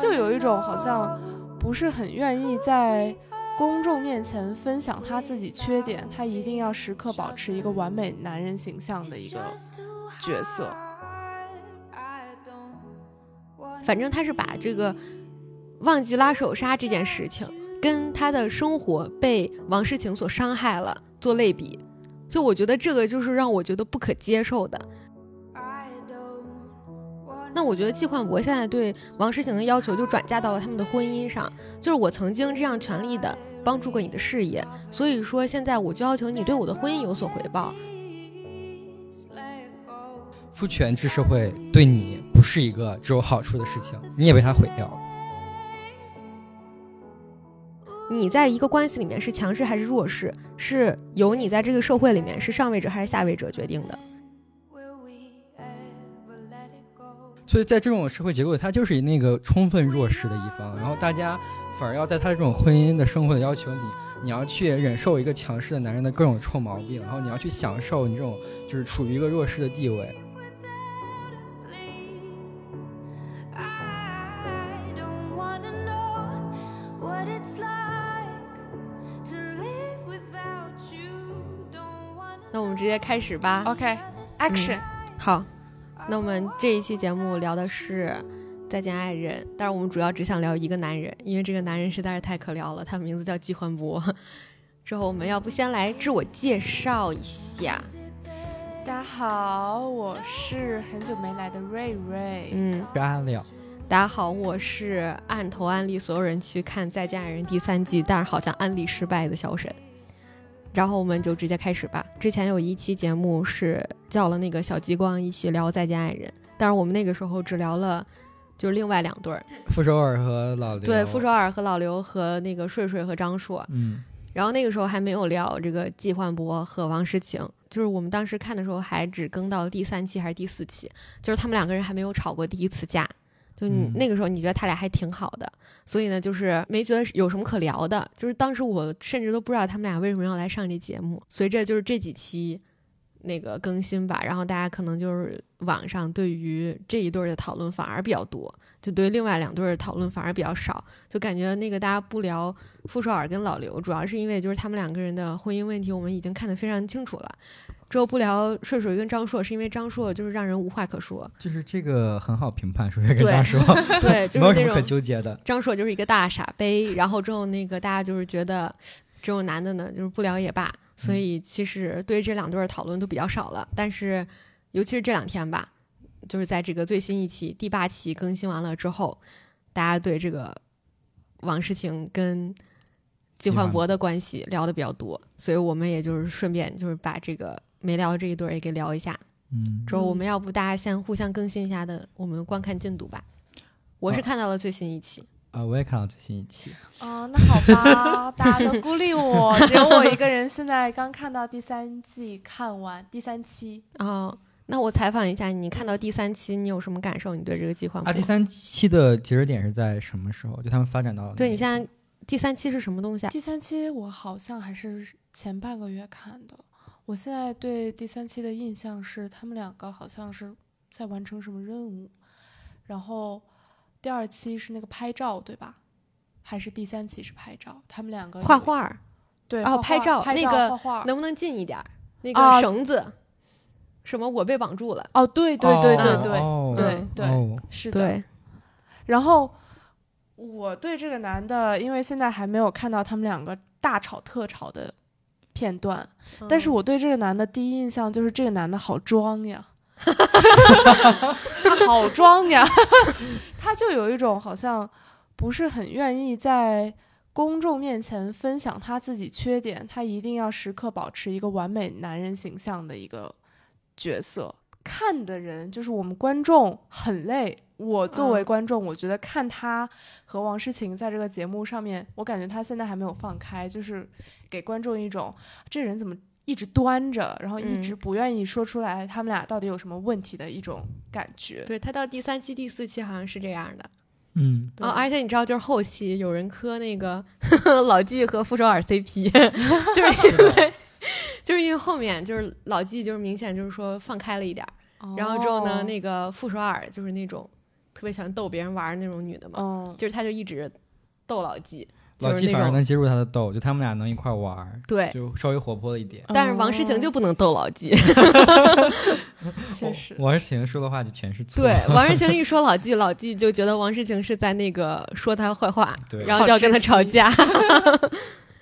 就有一种好像不是很愿意在公众面前分享他自己缺点，他一定要时刻保持一个完美男人形象的一个角色。反正他是把这个忘记拉手刹这件事情，跟他的生活被王诗晴所伤害了做类比，就我觉得这个就是让我觉得不可接受的。那我觉得季焕博现在对王诗晴的要求就转嫁到了他们的婚姻上，就是我曾经这样全力的帮助过你的事业，所以说现在我就要求你对我的婚姻有所回报。父权制社会对你不是一个只有好处的事情，你也被他毁掉了。你在一个关系里面是强势还是弱势，是由你在这个社会里面是上位者还是下位者决定的。所以在这种社会结构，他就是那个充分弱势的一方，然后大家反而要在他这种婚姻的生活的要求你，你要去忍受一个强势的男人的各种臭毛病，然后你要去享受你这种就是处于一个弱势的地位。那我们直接开始吧。OK，Action，、好，那我们这一期节目聊的是《再见爱人》，但是我们主要只想聊一个男人，因为这个男人实在是太可聊了，他的名字叫季焕博。之后我们要不先来自我介绍一下？大家好，我是很久没来的瑞瑞。嗯，是阿廖，大家好，我是按头安利所有人去看《再见爱人》第三季，但是好像安利失败的小沈。然后我们就直接开始吧。之前有一期节目是叫了那个小激光一起聊《再见爱人》，但是我们那个时候只聊了就是另外两对儿，傅首尔和老刘。对，傅首尔和老刘和那个睡睡和张硕。嗯，然后那个时候还没有聊这个季焕博和王诗晴，就是我们当时看的时候还只更到第三期还是第四期，就是他们两个人还没有吵过第一次架。就那个时候你觉得他俩还挺好的，所以呢，就是没觉得有什么可聊的。就是当时我甚至都不知道他们俩为什么要来上这节目。随着就是这几期那个更新吧，然后大家可能就是网上对于这一对儿的讨论反而比较多，就对另外两对儿的讨论反而比较少。就感觉那个大家不聊傅首尔跟老刘，主要是因为就是他们两个人的婚姻问题，我们已经看得非常清楚了。之后不聊睡睡跟张硕，是因为张硕就是让人无话可说。就是这个很好评判，是不是？跟对他说，对，就是那种纠结的。张硕就是一个大傻杯，然后之后那个大家就是觉得这种男的呢，就是不聊也罢，所以其实对于这两对儿讨论都比较少了。但是尤其是这两天吧，就是在这个最新一期第八期更新完了之后，大家对这个王诗晴跟季焕博的关系聊的比较多，所以我们也就是顺便就是把这个没聊这一对儿也给聊一下。嗯，之后我们要不大家先互相更新一下的我们观看进度吧。我是啊看到了最新一期。啊，我也看到最新一期。哦，那好吧，大家都孤立我，只有我一个人。现在刚看到第三季，看完第三期。哦，那我采访一下，你看到第三期，你有什么感受？你对这个计划？啊，第三期的截止点是在什么时候？就他们发展到对你现在在第三期是什么东西啊？第三期我好像还是前半个月看的。我现在对第三期的印象是，他们两个好像是在完成什么任务，然后第二期是那个拍照，对吧？还是第三期是拍照？他们两个画画，对哦拍画画拍照那个画画能不能近一点？那啊个绳子，什么我被绑住了？哦，对对对对哦对，哦对对哦是的。然后我对这个男的，因为现在还没有看到他们两个大吵特吵的片段，但是嗯我对这个男的第一印象就是这个男的好装呀 他好装呀，他就有一种好像不是很愿意在公众面前分享他自己缺点，他一定要时刻保持一个完美男人形象的一个角色。看的人就是我们观众很累。我作为嗯观众，我觉得看他和王诗晴在这个节目上面，我感觉他现在还没有放开，就是给观众一种这人怎么一直端着，然后一直嗯不愿意说出来他们俩到底有什么问题的一种感觉。对他到第三期、第四期好像是这样的。嗯，对哦，而且你知道，就是后期有人磕那个 老纪和傅首尔 CP，就是因为 就是因为后面就是老纪就是明显就是说放开了一点儿，然后之后呢，哦那个傅首尔就是那种特别喜欢逗别人玩儿那种女的嘛，嗯，就是她就一直逗老纪，老就是那种纪反而能接住他的逗，就他们俩能一块玩儿，对。就稍微活泼了一点。但是王诗晴就哦不能逗老纪，确实，王诗晴说的话就全是错。对，王诗晴一说老纪，老纪就觉得王诗晴是在那个说他坏话，对然后就要跟他吵架。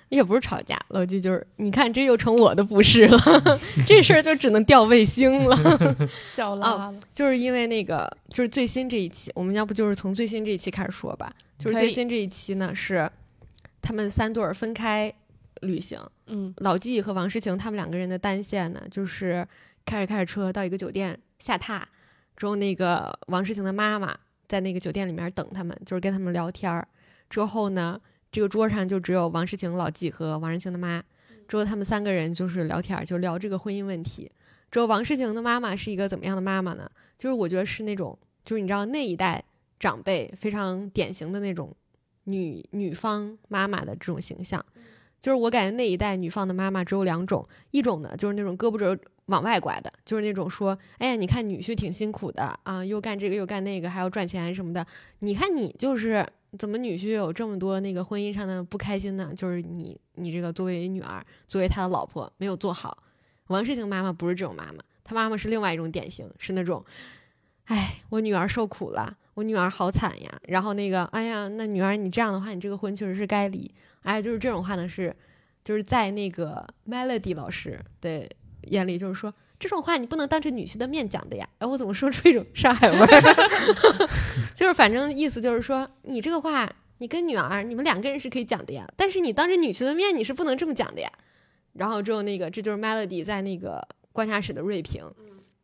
也不是吵架，老纪就是你看，这又成我的不是了，这事儿就只能掉卫星了。笑拉了。就是因为那个，就是最新这一期，我们要不就是从最新这一期开始说吧。就是最新这一期呢，是他们三对儿分开旅行，嗯老纪和王诗晴他们两个人的单线呢，就是开着开着车到一个酒店下榻，之后那个王诗晴的妈妈在那个酒店里面等他们，就是跟他们聊天儿。之后呢，这个桌上就只有王诗晴、老纪和王世清的妈。之后他们三个人就是聊天儿，就聊这个婚姻问题。之后王诗晴的妈妈是一个怎么样的妈妈呢？就是我觉得是那种，就是你知道那一代长辈非常典型的那种女女方妈妈的这种形象。就是我感觉那一代女方的妈妈只有两种，一种呢就是那种胳膊肘往外拐的，就是那种说，哎呀，你看女婿挺辛苦的啊，又干这个又干那个，还要赚钱什么的。你看你就是怎么女婿有这么多那个婚姻上的不开心呢？就是你你这个作为女儿，作为他的老婆没有做好。王世晴妈妈不是这种妈妈，她妈妈是另外一种典型，是那种，哎，我女儿受苦了，我女儿好惨呀。然后那个，哎呀，那女儿你这样的话，你这个婚确实是该离。哎，就是这种话呢，是就是在那个 Melody 老师的眼里，就是说这种话你不能当着女婿的面讲的呀。哎，我怎么说出一种上海味儿？就是反正意思就是说，你这个话，你跟女儿你们两个人是可以讲的呀，但是你当着女婿的面你是不能这么讲的呀。然后之后那个，这就是 Melody 在那个观察室的锐评。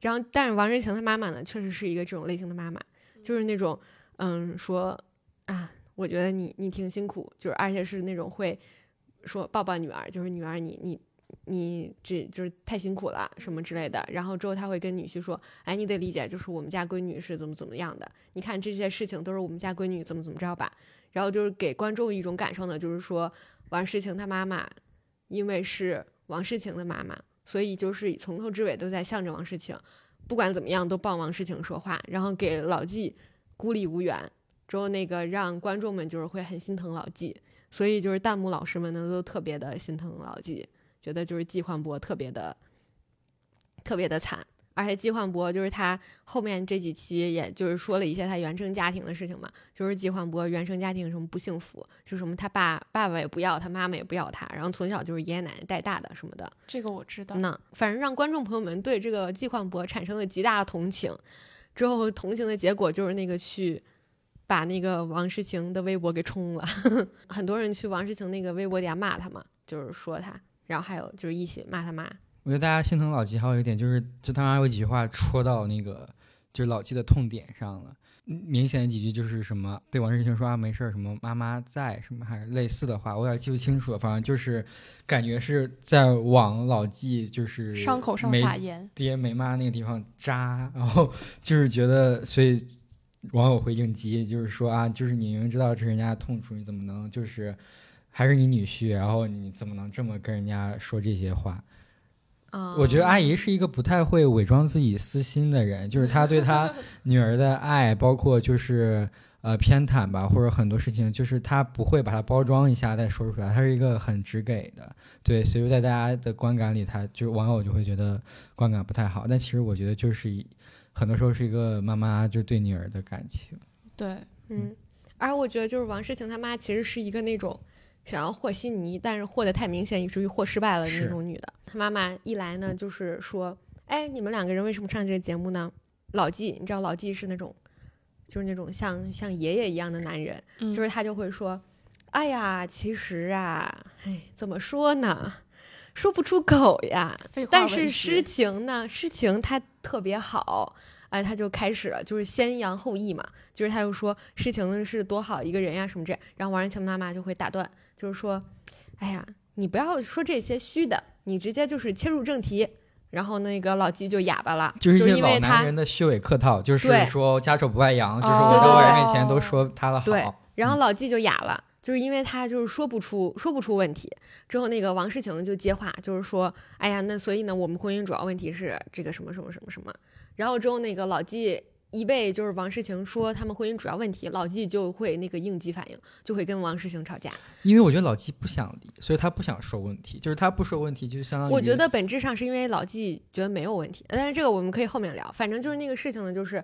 然后，但是王瑞晴她妈妈呢，确实是一个这种类型的妈妈，就是那种嗯说啊，我觉得你你挺辛苦，就是而且是那种会说抱抱女儿，就是女儿你你你你这就是太辛苦了什么之类的。然后之后他会跟女婿说，哎，你得理解，就是我们家闺女是怎么怎么样的，你看这些事情都是我们家闺女怎么怎么着吧。然后就是给观众一种感受呢，就是说王诗晴她妈妈因为是王诗晴的妈妈，所以就是从头至尾都在向着王诗晴，不管怎么样都帮王诗晴说话，然后给老纪孤立无援。之后那个让观众们就是会很心疼老纪，所以就是弹幕老师们呢都特别的心疼老纪，觉得就是季焕博特别的特别的惨，而且季焕博就是他后面这几期也就是说了一些他原生家庭的事情嘛，就是季焕博原生家庭什么不幸福，就什么他爸爸爸也不要他，妈妈也不要他，然后从小就是爷爷奶奶带大的什么的，这个我知道。那反正让观众朋友们对这个季焕博产生了极大的同情，之后同情的结果就是那个去把那个王诗晴的微博给冲了，很多人去王诗晴那个微博底下骂他嘛，就是说他，然后还有就是一起骂他妈，我觉得大家心疼老纪，还有一点就是，就他妈有几句话戳到那个就是老纪的痛点上了。嗯明显几句就是什么对王诗晴说啊没事儿，什么妈妈在，什么还是类似的话，我有点记不清楚了。反正就是感觉是在往老纪就是伤口上没撒盐，爹没妈那个地方扎，然后就是觉得，所以网友会应激，就是说啊，就是你明明知道这是人家的痛处，你怎么能就是还是你女婿，然后你怎么能这么跟人家说这些话？啊、我觉得阿姨是一个不太会伪装自己私心的人，就是她对她女儿的爱，包括就是呃偏袒吧，或者很多事情，就是她不会把它包装一下再说出来，她是一个很直给的，对，所以在大家的观感里，她就是网友就会觉得观感不太好，但其实我觉得就是一很多时候是一个妈妈就对女儿的感情，对，嗯，而我觉得就是王诗晴她妈其实是一个那种想要和稀泥，但是和的太明显，以至于和失败了的那种女的。她妈妈一来呢，就是说，哎，你们两个人为什么上这个节目呢？老纪，你知道老纪是那种，就是那种像像爷爷一样的男人，嗯就是他就会说，哎呀，其实啊，哎，怎么说呢？说不出口呀，但是诗情呢，诗情它特别好，哎，他就开始了，就是先扬后抑嘛，就是他又说诗情是多好一个人呀什么这，然后王仁晴妈妈就会打断，就是说，哎呀，你不要说这些虚的，你直接就是切入正题。然后那个老纪就哑巴了，就是老因为他男人的虚伪客套，就是说家丑不外扬，就是哦我在外人面前都说他的好，对，然后嗯老纪就哑了，就是因为他就是说不出说不出问题。之后那个王世晴就接话，就是说，哎呀，那所以呢，我们婚姻主要问题是这个什么什么什么什么。然后之后那个老纪一被就是王诗晴说他们婚姻主要问题，老纪就会那个应激反应，就会跟王诗晴吵架。因为我觉得老纪不想离，所以他不想说问题，就是他不说问题，就相当于我觉得本质上是因为老纪觉得没有问题，但是这个我们可以后面聊。反正就是那个事情呢，就是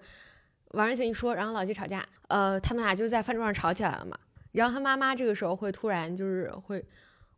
王诗晴一说，然后老纪吵架，呃，他们俩就在饭桌上吵起来了嘛。然后他妈妈这个时候会突然就是会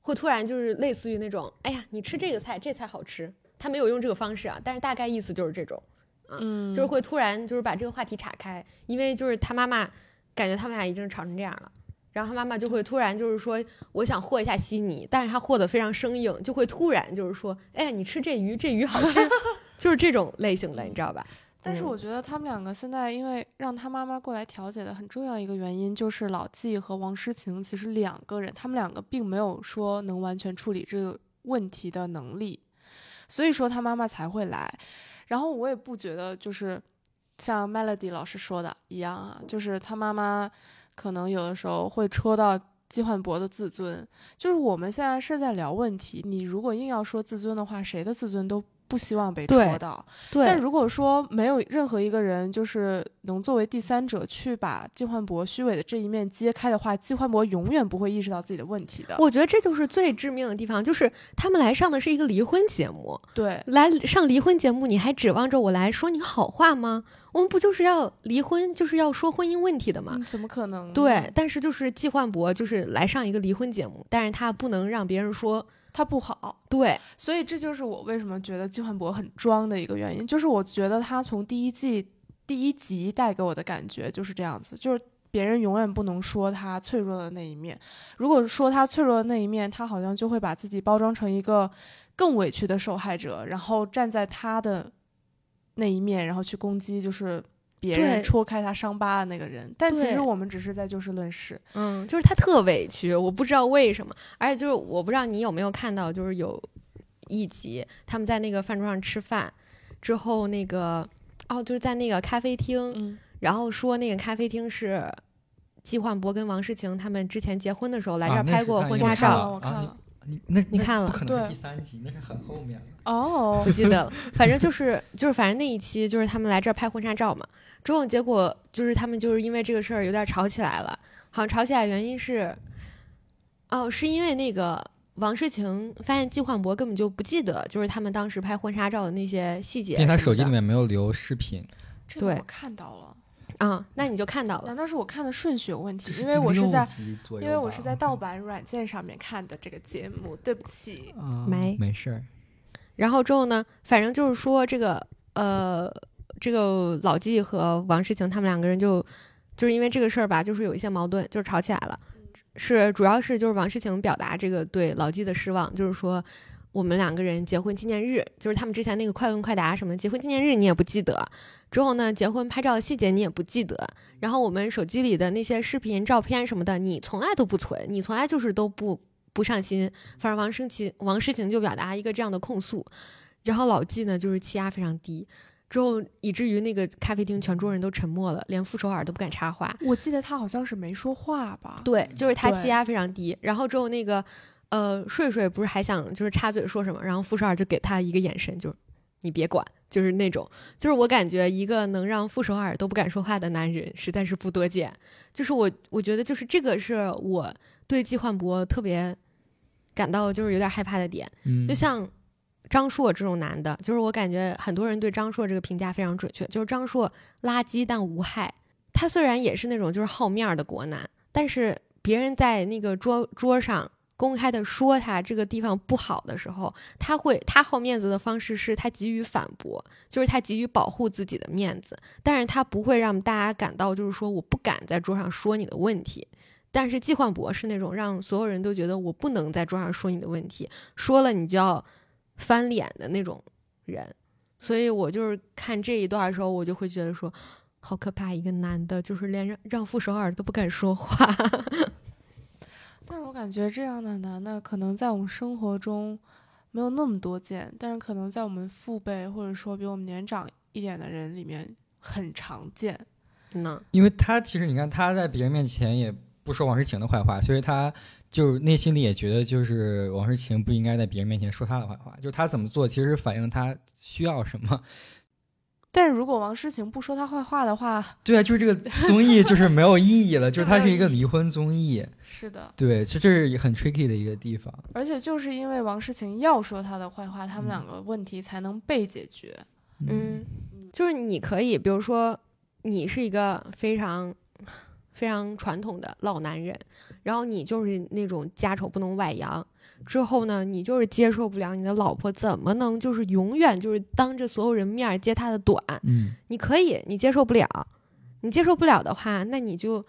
会突然就是类似于那种，哎呀，你吃这个菜，这菜好吃。他没有用这个方式啊，但是大概意思就是这种。嗯，就是会突然就是把这个话题岔开，因为就是他妈妈感觉他们俩已经吵成这样了，然后他妈妈就会突然就是说我想和一下悉尼，但是他和的非常生硬，就会突然就是说，哎，你吃这鱼，这鱼好吃，就是这种类型的，你知道吧？但是我觉得他们两个现在因为让他妈妈过来调解的很重要一个原因，就是老纪和王诗晴其实两个人，他们两个并没有说能完全处理这个问题的能力，所以说他妈妈才会来。然后我也不觉得就是像 Melody 老师说的一样啊，就是他妈妈可能有的时候会戳到季焕博的自尊。就是我们现在是在聊问题，你如果硬要说自尊的话，谁的自尊都。不希望被戳到，对。但如果说没有任何一个人就是能作为第三者去把季焕博虚伪的这一面揭开的话，季焕博永远不会意识到自己的问题的。我觉得这就是最致命的地方，就是他们来上的是一个离婚节目，对，来上离婚节目，你还指望着我来说你好话吗？我们不就是要离婚，就是要说婚姻问题的吗？怎么可能？对，但是就是季焕博就是来上一个离婚节目，但是他不能让别人说。他不好，对，所以这就是我为什么觉得季焕博很装的一个原因，就是我觉得他从第一季第一集带给我的感觉就是这样子，就是别人永远不能说他脆弱的那一面，如果说他脆弱的那一面，他好像就会把自己包装成一个更委屈的受害者，然后站在他的那一面，然后去攻击，就是。别人戳开他伤疤的那个人，但其实我们只是在就事论事。嗯，就是他特委屈，我不知道为什么。而且就是我不知道你有没有看到，就是有一集他们在那个饭桌上吃饭之后，那个哦，就是在那个咖啡厅，然后说那个咖啡厅是季焕博跟王诗晴他们之前结婚的时候来这儿拍过婚纱照。我看了。你那你看了？不可能是第三集，那是很后面哦，不记得了。反正就是就是，反正那一期就是他们来这儿拍婚纱照嘛。之后结果就是他们就是因为这个事儿有点吵起来了。好像吵起来原因是，哦，是因为那个王诗晴发现季焕博根本就不记得，就是他们当时拍婚纱照的那些细节。因为他手机里面没有留视频。对，我看到了。啊，那你就看到了。难道是我看的顺序有问题？因为我是在，因为我是在盗版软件上面看的这个节目，对不起。没没事儿。然后之后呢，反正就是说这个呃，这个老纪和王诗晴他们两个人就就是因为这个事儿吧，就是有一些矛盾，就是吵起来了。是主要是就是王诗晴表达这个对老纪的失望，就是说我们两个人结婚纪念日，就是他们之前那个快问快答什么的结婚纪念日你也不记得。之后呢？结婚拍照的细节你也不记得，然后我们手机里的那些视频、照片什么的，你从来都不存，你从来就是都不不上心。反正王诗晴王诗晴就表达一个这样的控诉，然后老纪呢就是气压非常低，之后以至于那个咖啡厅全桌人都沉默了，连傅首尔都不敢插话。我记得他好像是没说话吧？对，就是他气压非常低。然后之后那个呃睡睡不是还想就是插嘴说什么，然后傅首尔就给他一个眼神，就是你别管。就是那种，就是我感觉一个能让傅首尔都不敢说话的男人实在是不多见。就是我，我觉得就是这个是我对季焕博特别感到就是有点害怕的点。嗯，就像张硕这种男的，就是我感觉很多人对张硕这个评价非常准确，就是张硕垃圾但无害。他虽然也是那种就是好面的国男，但是别人在那个桌桌上。公开的说他这个地方不好的时候，他会他好面子的方式是他急于反驳，就是他急于保护自己的面子，但是他不会让大家感到就是说我不敢在桌上说你的问题。但是季焕博是那种让所有人都觉得我不能在桌上说你的问题，说了你就要翻脸的那种人。所以我就是看这一段的时候，我就会觉得说，好可怕，一个男的，就是连让让傅首尔都不敢说话。但是我感觉这样的男的可能在我们生活中没有那么多见，但是可能在我们父辈或者说比我们年长一点的人里面很常见。那因为他其实你看他在别人面前也不说王诗晴的坏话，所以他就内心里也觉得就是王诗晴不应该在别人面前说他的坏话。就他怎么做其实反映他需要什么。但是如果王诗晴不说他坏话的话，对啊，就是这个综艺就是没有意义了，就是它是一个离婚综艺。是的，对，这这是很 tricky 的一个地方。而且就是因为王诗晴要说他的坏话，他们嗯两个问题才能被解决。嗯，就是你可以，比如说你是一个非常非常传统的老男人，然后你就是那种家丑不能外扬。之后呢，你就是接受不了你的老婆怎么能就是永远就是当着所有人面揭她的短，嗯你可以，你接受不了，你接受不了的话，那你就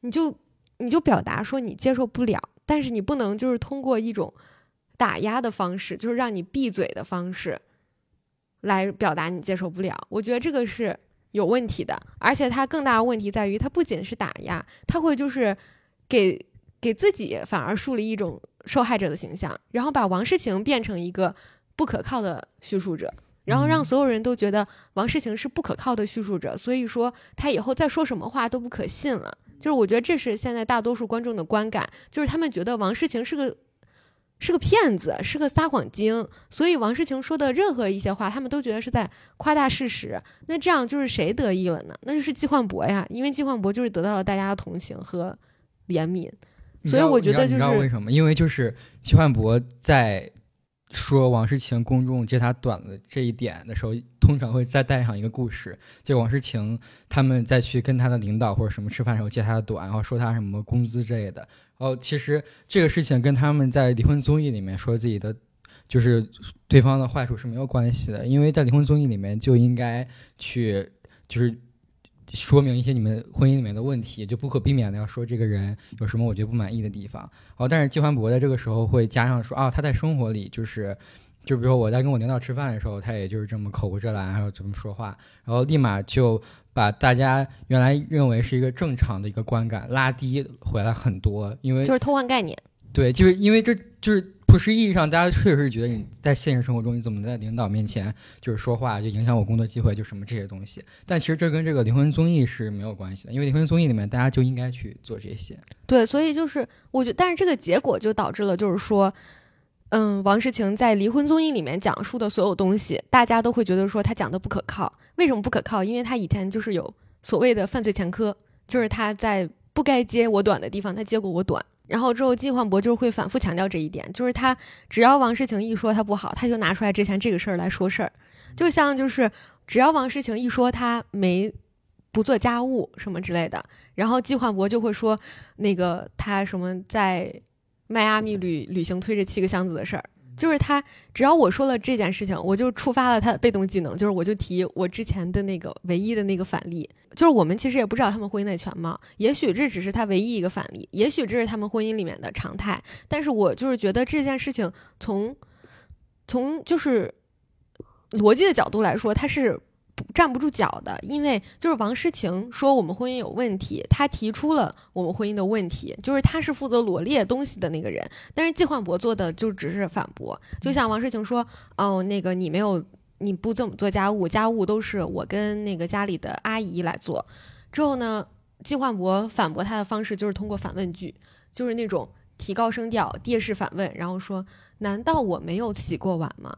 你就你就表达说你接受不了，但是你不能就是通过一种打压的方式，就是让你闭嘴的方式来表达你接受不了。我觉得这个是有问题的，而且它更大的问题在于，它不仅是打压，它会就是给给自己反而树立一种受害者的形象，然后把王世晴变成一个不可靠的叙述者。然后让嗯所有人都觉得王世晴是不可靠的叙述者，所以说他以后再说什么话都不可信了。就是我觉得这是现在大多数观众的观感，就是他们觉得王世晴是个是个骗子，是个撒谎精，所以王世晴说的任何一些话，他们都觉得是在夸大事实。那这样就是谁得益了呢？那就是季焕博呀，因为季焕博就是得到了大家的同情和怜悯。所以我觉得就是你知道为什么？因为就是齐焕博在说王诗晴公众揭他短的这一点的时候，通常会再带上一个故事，就王诗晴他们再去跟他的领导或者什么吃饭的时候揭他的短，然后说他什么工资之类的。然后其实这个事情跟他们在离婚综艺里面说自己的就是对方的坏处是没有关系的，因为在离婚综艺里面就应该去就是。说明一些你们婚姻里面的问题，就不可避免的要说这个人有什么我觉得不满意的地方。然后，但是季焕博在这个时候会加上说啊，他在生活里就是，就比如说我在跟我领导吃饭的时候，他也就是这么口无遮拦，还有怎么说话，然后立马就把大家原来认为是一个正常的一个观感拉低回来很多，因为就是偷换概念。对，就是因为这就是普世意义上，大家确实是觉得你在现实生活中你怎么在领导面前就是说话，就影响我工作机会，就什么这些东西。但其实这跟这个离婚综艺是没有关系的，因为离婚综艺里面大家就应该去做这些。对，所以就是我觉，但是这个结果就导致了，就是说，嗯，王诗晴在离婚综艺里面讲述的所有东西，大家都会觉得说他讲的不可靠。为什么不可靠？因为他以前就是有所谓的犯罪前科，就是他在不该接我短的地方，他接过我短。然后之后季焕博就会反复强调这一点，就是他只要王诗晴一说他不好，他就拿出来之前这个事儿来说事儿，就像就是只要王诗晴一说他没不做家务什么之类的，然后季焕博就会说那个他什么在迈阿密旅旅行推着七个箱子的事儿，就是他只要我说了这件事情，我就触发了他的被动技能，就是我就提我之前的那个唯一的那个反例，就是我们其实也不知道他们婚姻的全貌，也许这只是他唯一一个反例，也许这是他们婚姻里面的常态，但是我就是觉得这件事情从从就是逻辑的角度来说，它是站不住脚的，因为就是王诗晴说我们婚姻有问题，她提出了我们婚姻的问题，就是她是负责罗列东西的那个人，但是季焕博做的就只是反驳，就像王诗晴说，哦，那个你没有，你不怎么做家务，家务都是我跟那个家里的阿姨来做，之后呢，季焕博反驳他的方式就是通过反问句，就是那种提高声调、跌式反问，然后说，难道我没有洗过碗吗？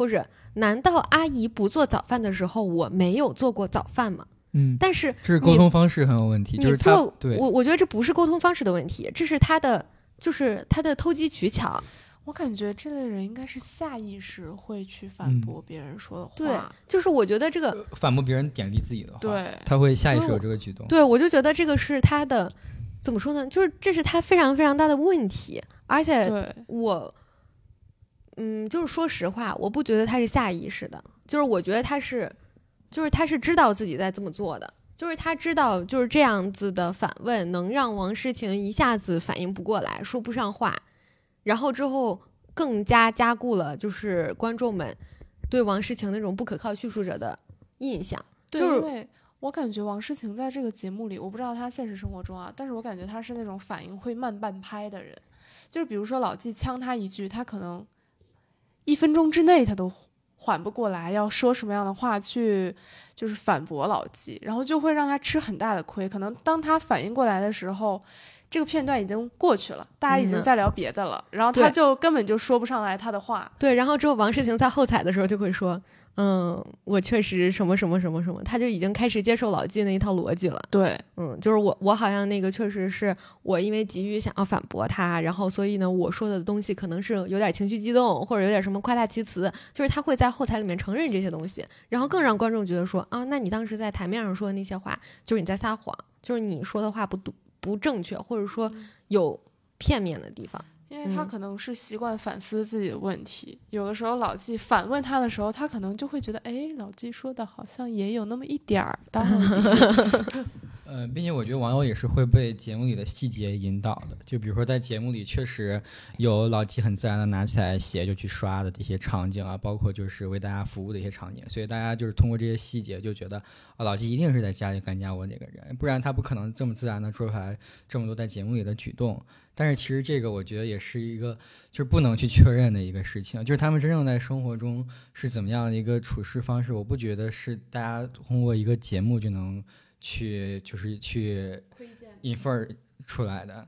或者难道阿姨不做早饭的时候，我没有做过早饭吗？嗯，但是这是沟通方式很有问题，你就是他做对我，我觉得这不是沟通方式的问题，这是他的，就是他的偷机取巧。我感觉这类人应该是下意识会去反嗯驳别人说的话。对，就是我觉得这个，反驳别人贬低自己的话，对他会下意识有这个举动。对我就觉得这个是他的，怎么说呢？就是这是他非常非常大的问题，而且对，我，嗯，就是说实话，我不觉得他是下意识的，就是我觉得他是，就是他是知道自己在这么做的，就是他知道就是这样子的反问能让王诗晴一下子反应不过来，说不上话，然后之后更加加固了就是观众们对王诗晴那种不可靠叙述者的印象。对，就是因为我感觉王诗晴在这个节目里，我不知道她现实生活中啊，但是我感觉她是那种反应会慢半拍的人。就是比如说老纪呛她一句，她可能一分钟之内他都缓不过来，要说什么样的话去就是反驳老纪，然后就会让他吃很大的亏。可能当他反应过来的时候，这个片段已经过去了，大家已经在聊别的了，然后他就根本就说不上来他的话。对，然后之后王世晴在后采的时候就会说，嗯，我确实什么什么什么什么，他就已经开始接受老纪那一套逻辑了。对，嗯，就是我我好像那个确实是我因为急于想要反驳他，然后所以呢我说的东西可能是有点情绪激动，或者有点什么夸大其词，就是他会在后台里面承认这些东西，然后更让观众觉得说啊，那你当时在台面上说的那些话，就是你在撒谎，就是你说的话不不不正确，或者说有片面的地方。因为他嗯可能是习惯反思自己的问题，有的时候老纪反问他的时候，他可能就会觉得，哎，老纪说的好像也有那么一点儿道理。呃，并且我觉得网友也是会被节目里的细节引导的，就比如说在节目里确实有老纪很自然的拿起来鞋就去刷的这些场景啊，包括就是为大家服务的一些场景，所以大家就是通过这些细节就觉得啊，老纪一定是在家里干家务那个人，不然他不可能这么自然的说出来这么多在节目里的举动。但是其实这个我觉得也是一个就是不能去确认的一个事情，就是他们真正在生活中是怎么样的一个处事方式，我不觉得是大家通过一个节目就能。去就是去引份儿出来的，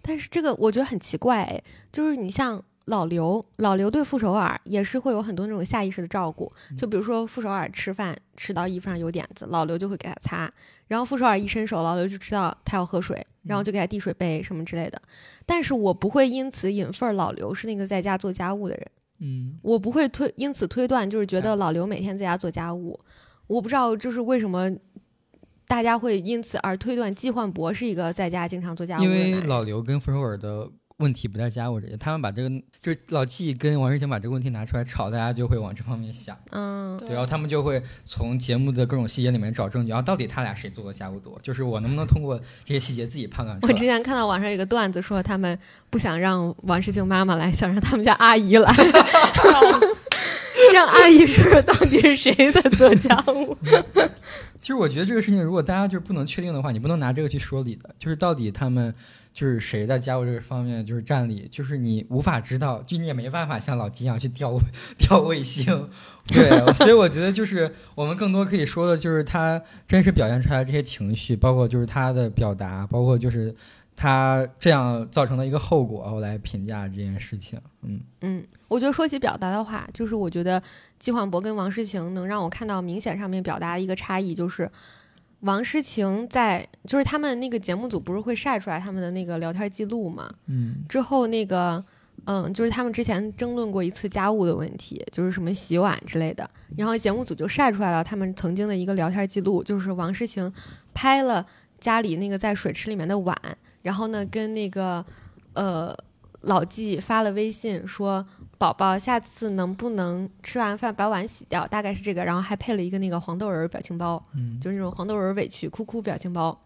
但是这个我觉得很奇怪，哎，就是你像老刘，老刘对傅首尔也是会有很多那种下意识的照顾，就比如说傅首尔吃饭吃到衣服上有点子，老刘就会给他擦，然后傅首尔一伸手，老刘就知道他要喝水，然后就给他递水杯什么之类的。但是我不会因此引份儿老刘是那个在家做家务的人，嗯，我不会推因此推断就是觉得哎老刘每天在家做家务，我不知道就是为什么。大家会因此而推断季焕博是一个在家经常做家务的男人。为老刘跟傅首尔的问题不在家务这些，他们把这个就是老季跟王诗晴把这个问题拿出来吵，大家就会往这方面想，嗯，对，然后他们就会从节目的各种细节里面找证据，然后到底他俩谁做的家务多，就是我能不能通过这些细节自己判断出我？之前看到网上有个段子说，他们不想让王诗晴妈妈来，想让他们家阿姨来，笑 死 让阿姨说说到底是谁在做家务。其实我觉得这个事情，如果大家就是不能确定的话，你不能拿这个去说理的。就是到底他们就是谁在家务这个方面就是占理，就是你无法知道，就你也没办法像老吉一样去调调卫星。对，所以我觉得就是我们更多可以说的就是他真实表现出来这些情绪，包括就是他的表达，包括就是他这样造成的一个后果，我来评价这件事情。嗯嗯，我觉得说起表达的话，就是我觉得季焕博跟王诗晴能让我看到明显上面表达的一个差异，就是王诗晴在就是他们那个节目组不是会晒出来他们的那个聊天记录嘛，嗯之后那个。嗯，就是他们之前争论过一次家务的问题，就是什么洗碗之类的。然后节目组就晒出来了他们曾经的一个聊天记录，就是王诗晴拍了家里那个在水池里面的碗，然后呢跟那个呃老纪发了微信说：“宝宝，下次能不能吃完饭把碗洗掉？”大概是这个，然后还配了一个那个黄豆仁儿表情包，嗯，就是那种黄豆仁儿委屈哭哭表情包。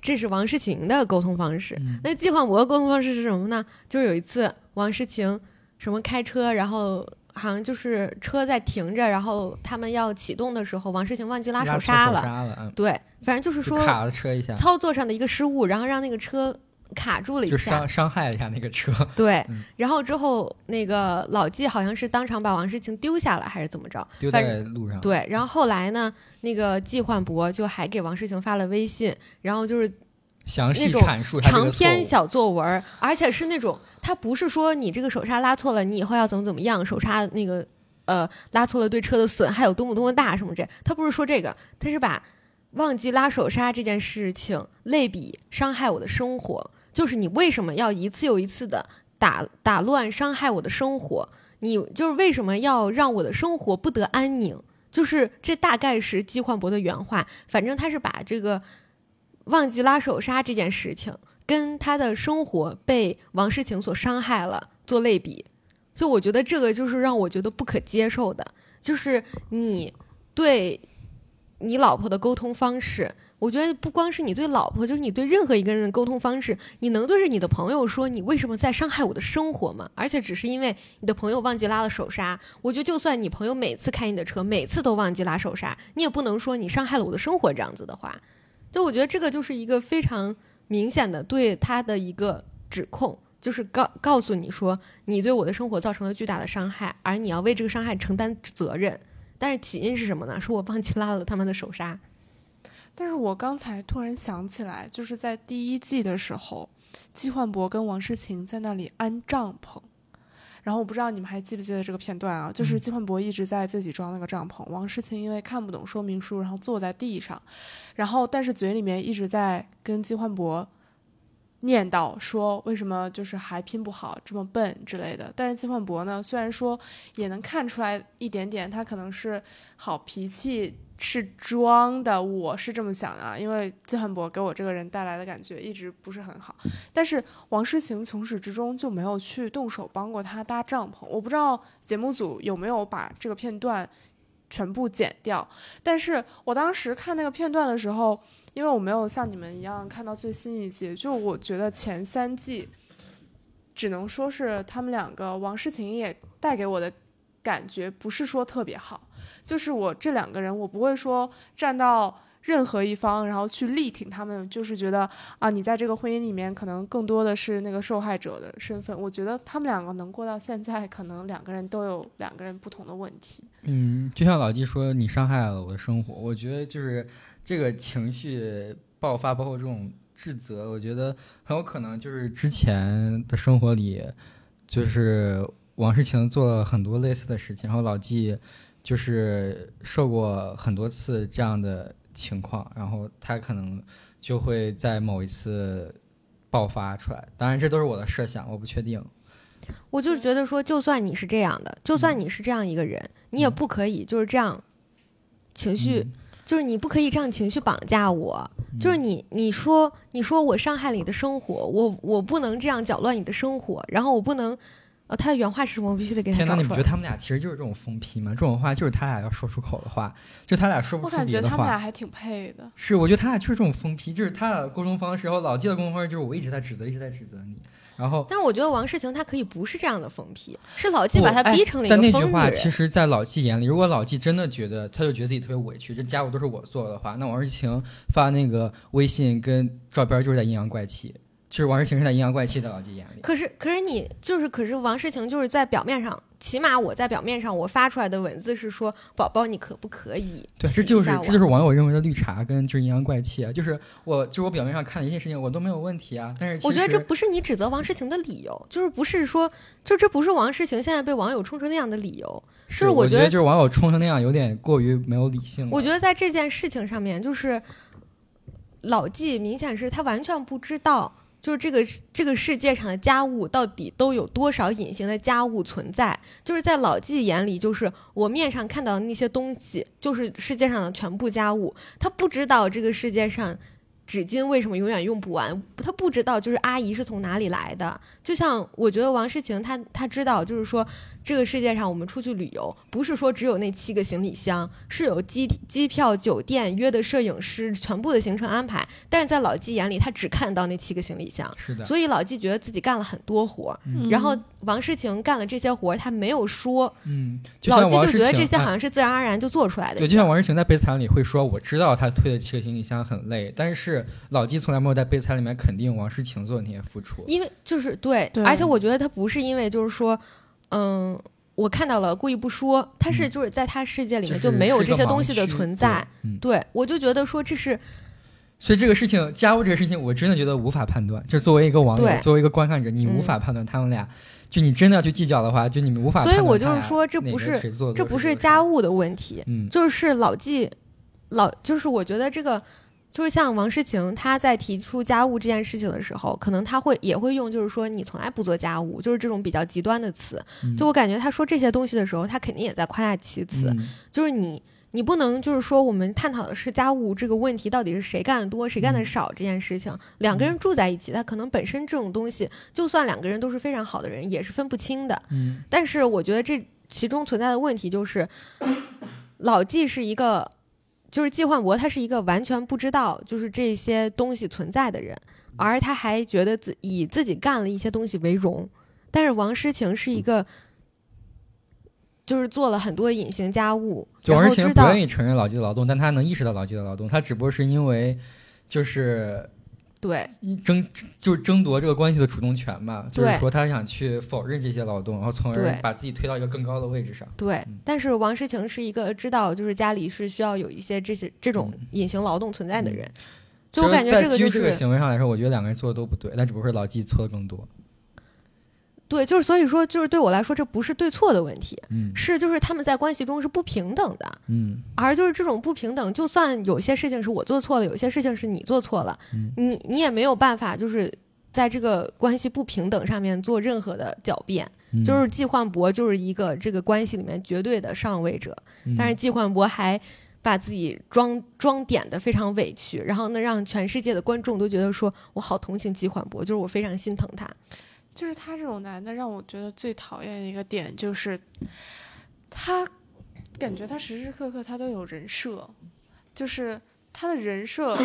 这是王诗晴的沟通方式。嗯那季焕博的沟通方式是什么呢？就是有一次王诗晴什么开车，然后好像就是车在停着，然后他们要启动的时候，王世晴忘记拉手刹了。刹了，嗯，对，反正就是说卡了车一下，操作上的一个失误，然后让那个车卡住了一下就下。伤伤害了一下那个车。对，嗯然后之后那个老纪好像是当场把王世晴丢下了，还是怎么着？丢反在路上。，对，然后后来呢，那个季焕博就还给王世晴发了微信，然后就是详细那种阐述长。篇小作文，而且是那种他不是说你这个手刹拉错了，你以后要怎么怎么样，手刹那个呃拉错了对车的损害有多么多么大什么这，他不是说这个，他是把忘记拉手刹这件事情类比伤害我的生活，就是你为什么要一次又一次的打打乱伤害我的生活？你就是为什么要让我的生活不得安宁？就是这大概是季焕博的原话，反正他是把这个忘记拉手刹这件事情跟他的生活被王诗晴所伤害了做类比，所以我觉得这个就是让我觉得不可接受的，就是你对你老婆的沟通方式。我觉得不光是你对老婆，就是你对任何一个人的沟通方式，你能对着你的朋友说你为什么在伤害我的生活吗？而且只是因为你的朋友忘记拉了手刹，我觉得就算你朋友每次开你的车，每次都忘记拉手刹，你也不能说你伤害了我的生活这样子的话。就我觉得这个就是一个非常明显的对他的一个指控，就是告告诉你说你对我的生活造成了巨大的伤害，而你要为这个伤害承担责任。但是起因是什么呢？是我忘记拉了他们的手刹。但是我刚才突然想起来，就是在第一季的时候，季焕博跟王诗晴在那里安帐篷，然后我不知道你们还记不记得这个片段啊？就是嗯季焕博一直在自己装那个帐篷，王诗晴因为看不懂说明书，然后坐在地上，然后但是嘴里面一直在跟季焕博念叨说为什么就是还拼不好，这么笨之类的。但是季焕博呢，虽然说也能看出来一点点，他可能是好脾气是装的，我是这么想的啊，因为季汉博给我这个人带来的感觉一直不是很好。但是王诗晴从始至终就没有去动手帮过他搭帐篷，我不知道节目组有没有把这个片段全部剪掉。但是我当时看那个片段的时候，因为我没有像你们一样看到最新一季，就我觉得前三季只能说是他们两个，王诗晴也带给我的感觉不是说特别好。就是我这两个人，我不会说站到任何一方，然后去力挺他们，就是觉得啊，你在这个婚姻里面可能更多的是那个受害者的身份。我觉得他们两个能过到现在，可能两个人都有两个人不同的问题。嗯，就像老纪说，你伤害了我的生活，我觉得就是这个情绪爆发，包括这种自责，我觉得很有可能就是之前的生活里，就是王世晴做了很多类似的事情，然后老纪就是受过很多次这样的情况，然后他可能就会在某一次爆发出来。当然，这都是我的设想，我不确定。我就是觉得说，就算你是这样的，就算你是这样一个人，你也嗯不可以就是这样情绪，嗯就是你不可以这样情绪绑架我。就是你，你说，你说我伤害了你的生活，我我不能这样搅乱你的生活，然后我不能，呃，他的原话是什么？我必须得给他天呐，找出来。你不觉得他们俩其实就是这种疯批吗？这种话就是他俩要说出口的话，就他俩说不我感出别的觉他们俩。还挺配的。是，我觉得他俩就是这种疯批，就是他俩的沟通方式。然后老纪的沟通方式就是我一直在指责，一直在指责你。然后但是我觉得王诗晴她可以不是这样的疯批，是老纪把她哎逼成了一但个疯女那句话，其。实，在老纪眼里，如果老纪真的觉得，他就觉得自己特别委屈，这家务都是我做的话，那王诗晴发那个微信跟照片就是在阴阳怪气，就是王诗晴是在阴阳怪气，的老纪眼里。可是，可是你就是，可是王诗晴就是在表面上，起码我在表面上我发出来的文字是说，宝宝你可不可以对，这就是这就是网友认为的绿茶跟就是阴阳怪气啊，就是我就是我表面上看的一件事情我都没有问题啊，但是我觉得这不是你指责王诗晴的理由，就是不是说，就这不是王诗晴现在被网友冲成那样的理由。是就是我觉得就是网友冲成那样有点过于没有理性。我觉得在这件事情上面，就是老纪明显是他完全不知道，就是这个这个世界上的家务到底都有多少隐形的家务存在。就是在老纪眼里，就是我面上看到的那些东西，就是世界上的全部家务。他不知道这个世界上。纸巾为什么永远用不完？他不知道，就是阿姨是从哪里来的。就像我觉得王诗晴，她她知道，就是说这个世界上我们出去旅游，不是说只有那七个行李箱，是有机机票、酒店、约的摄影师，全部的行程安排。但是在老纪眼里，他只看到那七个行李箱，是的，所以老纪觉得自己干了很多活儿。嗯然后王诗晴干了这些活儿，他没有说，嗯，老纪就觉得这些好像是自然而然就做出来的对，就像王诗晴在悲惨里会说，我知道他推的七个行李箱很累，但是老纪从来没有在悲惨里面肯定王诗晴做的那些付出。因为就是对，对而且我觉得他不是因为就是说，嗯，我看到了故意不说，他是嗯就是在他世界里面就就是没有这些东西的存在。对我就觉得说这是所以这个事情，家务这个事情，我真的觉得无法判断。就作为一个网友，作为一个观看者，你无嗯法判断他们俩。就你真的要去计较的话，就你们无法。所以我就是说这不是这不是家务的问题，嗯，就是老纪老就是我觉得这个。就是像王诗晴，她在提出家务这件事情的时候，可能她会也会用，就是说你从来不做家务，就是这种比较极端的词。嗯就我感觉她说这些东西的时候，她肯定也在夸大其词。嗯就是你，你不能就是说我们探讨的是家务这个问题到底是谁干的多，谁干的嗯少这件事情。两个人住在一起，他可能本身这种东西，就算两个人都是非常好的人，也是分不清的。嗯但是我觉得这其中存在的问题就是，老纪是一个，就是季焕博，他是一个完全不知道就是这些东西存在的人，而他还觉得自以自己干了一些东西为荣。但是王诗晴是一个，就是做了很多隐形家务，就王诗晴不愿意承认老纪的劳动，但他能意识到老纪的劳动，他只不过是因为就是对。争就是争夺这个关系的主动权吧，就是说他想去否认这些劳动，然后从而把自己推到一个更高的位置上。对嗯，但是王诗晴是一个知道就是家里是需要有一些这些这种嗯。隐形劳动存在的嗯。人，就我感觉在基于这个这个就是行为上来说，我觉得两个人做的都不对，但只不过是老纪错的更多。对，就是所以说就是对我来说这不是对错的问题，嗯是就是他们在关系中是不平等的，嗯而就是这种不平等，就算有些事情是我做错了，有些事情是你做错了，嗯你你也没有办法就是在这个关系不平等上面做任何的狡辩。嗯，就是季焕博就是一个这个关系里面绝对的上位者，嗯，但是季焕博还把自己装装点的非常委屈，然后呢让全世界的观众都觉得说我好同情季焕博，就是我非常心疼他。就是他这种男的，让我觉得最讨厌的一个点就是，他感觉他时时刻刻他都有人设，就是他的人设，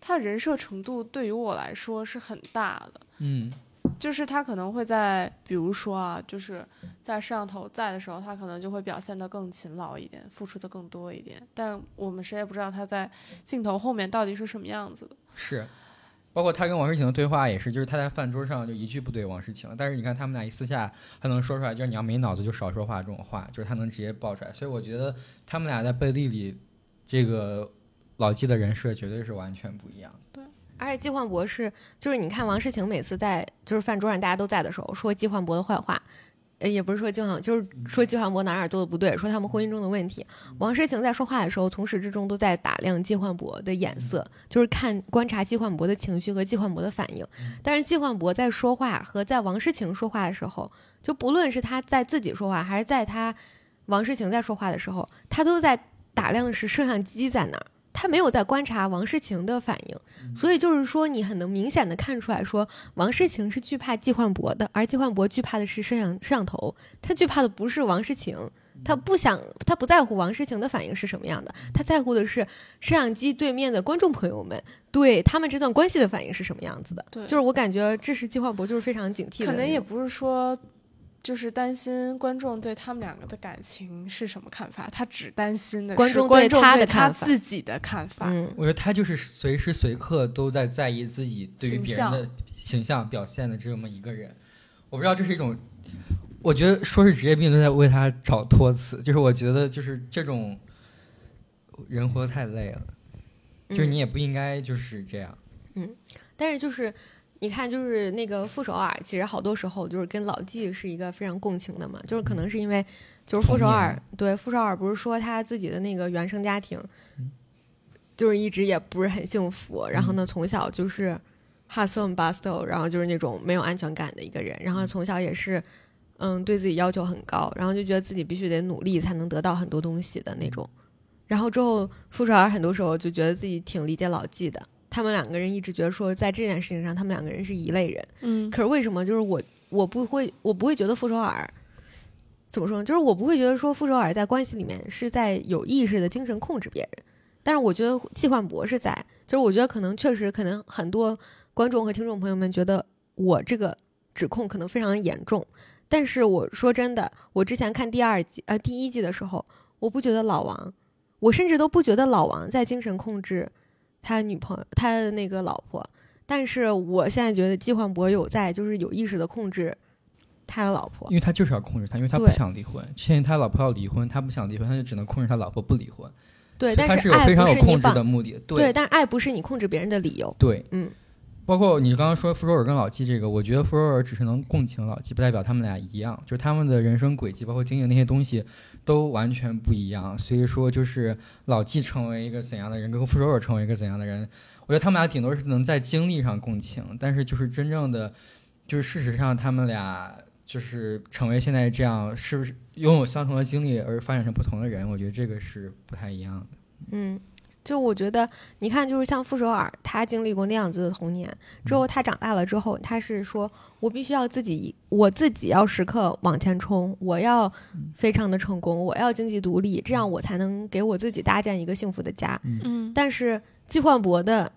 他的人设程度对于我来说是很大的。嗯就是他可能会在，比如说啊，就是在摄像头在的时候，他可能就会表现得更勤劳一点，付出的更多一点。但我们谁也不知道他在镜头后面到底是什么样子的。是。包括他跟王诗晴的对话也是，就是他在饭桌上就一句不对王诗晴，但是你看他们俩一私下，他能说出来，就是你要没脑子就少说话这种话，就是他能直接爆出来。所以我觉得他们俩在背地里，这个老纪的人设绝对是完全不一样的。而且季焕博是，就是你看王诗晴每次在就是饭桌上大家都在的时候说季焕博的坏话，呃，也不是说季焕，就是说季焕博哪哪做的不对，说他们婚姻中的问题。王诗晴在说话的时候，从始至终都在打量季焕博的眼色，就是看观察季焕博的情绪和季焕博的反应。但是季焕博在说话和在王诗晴说话的时候，就不论是他在自己说话，还是在他王诗晴在说话的时候，他都在打量的是摄像机在哪儿。他没有在观察王诗晴的反应，所以就是说，你很能明显的看出来说，王诗晴是惧怕季焕博的，而季焕博惧怕的是摄像摄像头，他惧怕的不是王诗晴，他不想，他不在乎王诗晴的反应是什么样的，他在乎的是摄像机对面的观众朋友们对他们这段关系的反应是什么样子的。对。就是我感觉这是季焕博就是非常警惕的，可能也不是说，就是担心观众对他们两个的感情是什么看法，他只担心的观是观众对他的看法自己的看法。嗯，我觉得他就是随时随刻都在在意自己对于别人的形象表现的这么一个人。我不知道这是一种，我觉得说是职业病都在为他找托词，就是我觉得就是这种人活得太累了，就是嗯你也不应该就是这样。嗯但是就是你看，就是那个傅首尔，其实好多时候就是跟老纪是一个非常共情的嘛，就是可能是因为就是傅首尔对傅首尔不是说他自己的那个原生家庭嗯，就是一直也不是很幸福，然后呢从小就是哈森巴斯特，然后就是那种没有安全感的一个人，然后从小也是。嗯，对自己要求很高，然后就觉得自己必须得努力才能得到很多东西的那种。然后之后，傅首尔很多时候就觉得自己挺理解老纪的，他们两个人一直觉得说，在这件事情上，他们两个人是一类人。嗯，可是为什么就是我我不会我不会觉得傅首尔怎么说呢？就是我不会觉得说傅首尔在关系里面是在有意识的精神控制别人，但是我觉得季焕博是在，就是我觉得可能确实可能很多观众和听众朋友们觉得我这个指控可能非常严重，但是我说真的，我之前看第二季呃第一季的时候，我不觉得老王，我甚至都不觉得老王在精神控制他女朋友他的那个老婆。但是我现在觉得季焕博有在，就是有意识的控制他的老婆因。为他就是要控制他，因为他不想离婚。现在他老婆要离婚，他不想离婚，他就只能控制他老婆不离婚。对，但是爱非常有控制不是你绑的目的。对，但爱不是你控制别人的理由。对，嗯，包括你刚刚说弗洛尔跟老纪这个，我觉得弗洛尔只是能共情老纪，不代表他们俩一样，就是他们的人生轨迹，包括经营那些东西都完全不一样。所以说，就是老纪成为一个怎样的人，跟傅首尔成为一个怎样的人，我觉得他们俩顶多是能在经历上共情，但是就是真正的，就是事实上他们俩就是成为现在这样，是不是拥有相同的经历而发展成不同的人？我觉得这个是不太一样的。嗯，就我觉得，你看，就是像傅首尔，他经历过那样子的童年，之后他长大了之后，他是说我必须要自己，我自己要时刻往前冲，我要非常的成功，我要经济独立，这样我才能给我自己搭建一个幸福的家。嗯，但是季焕博的，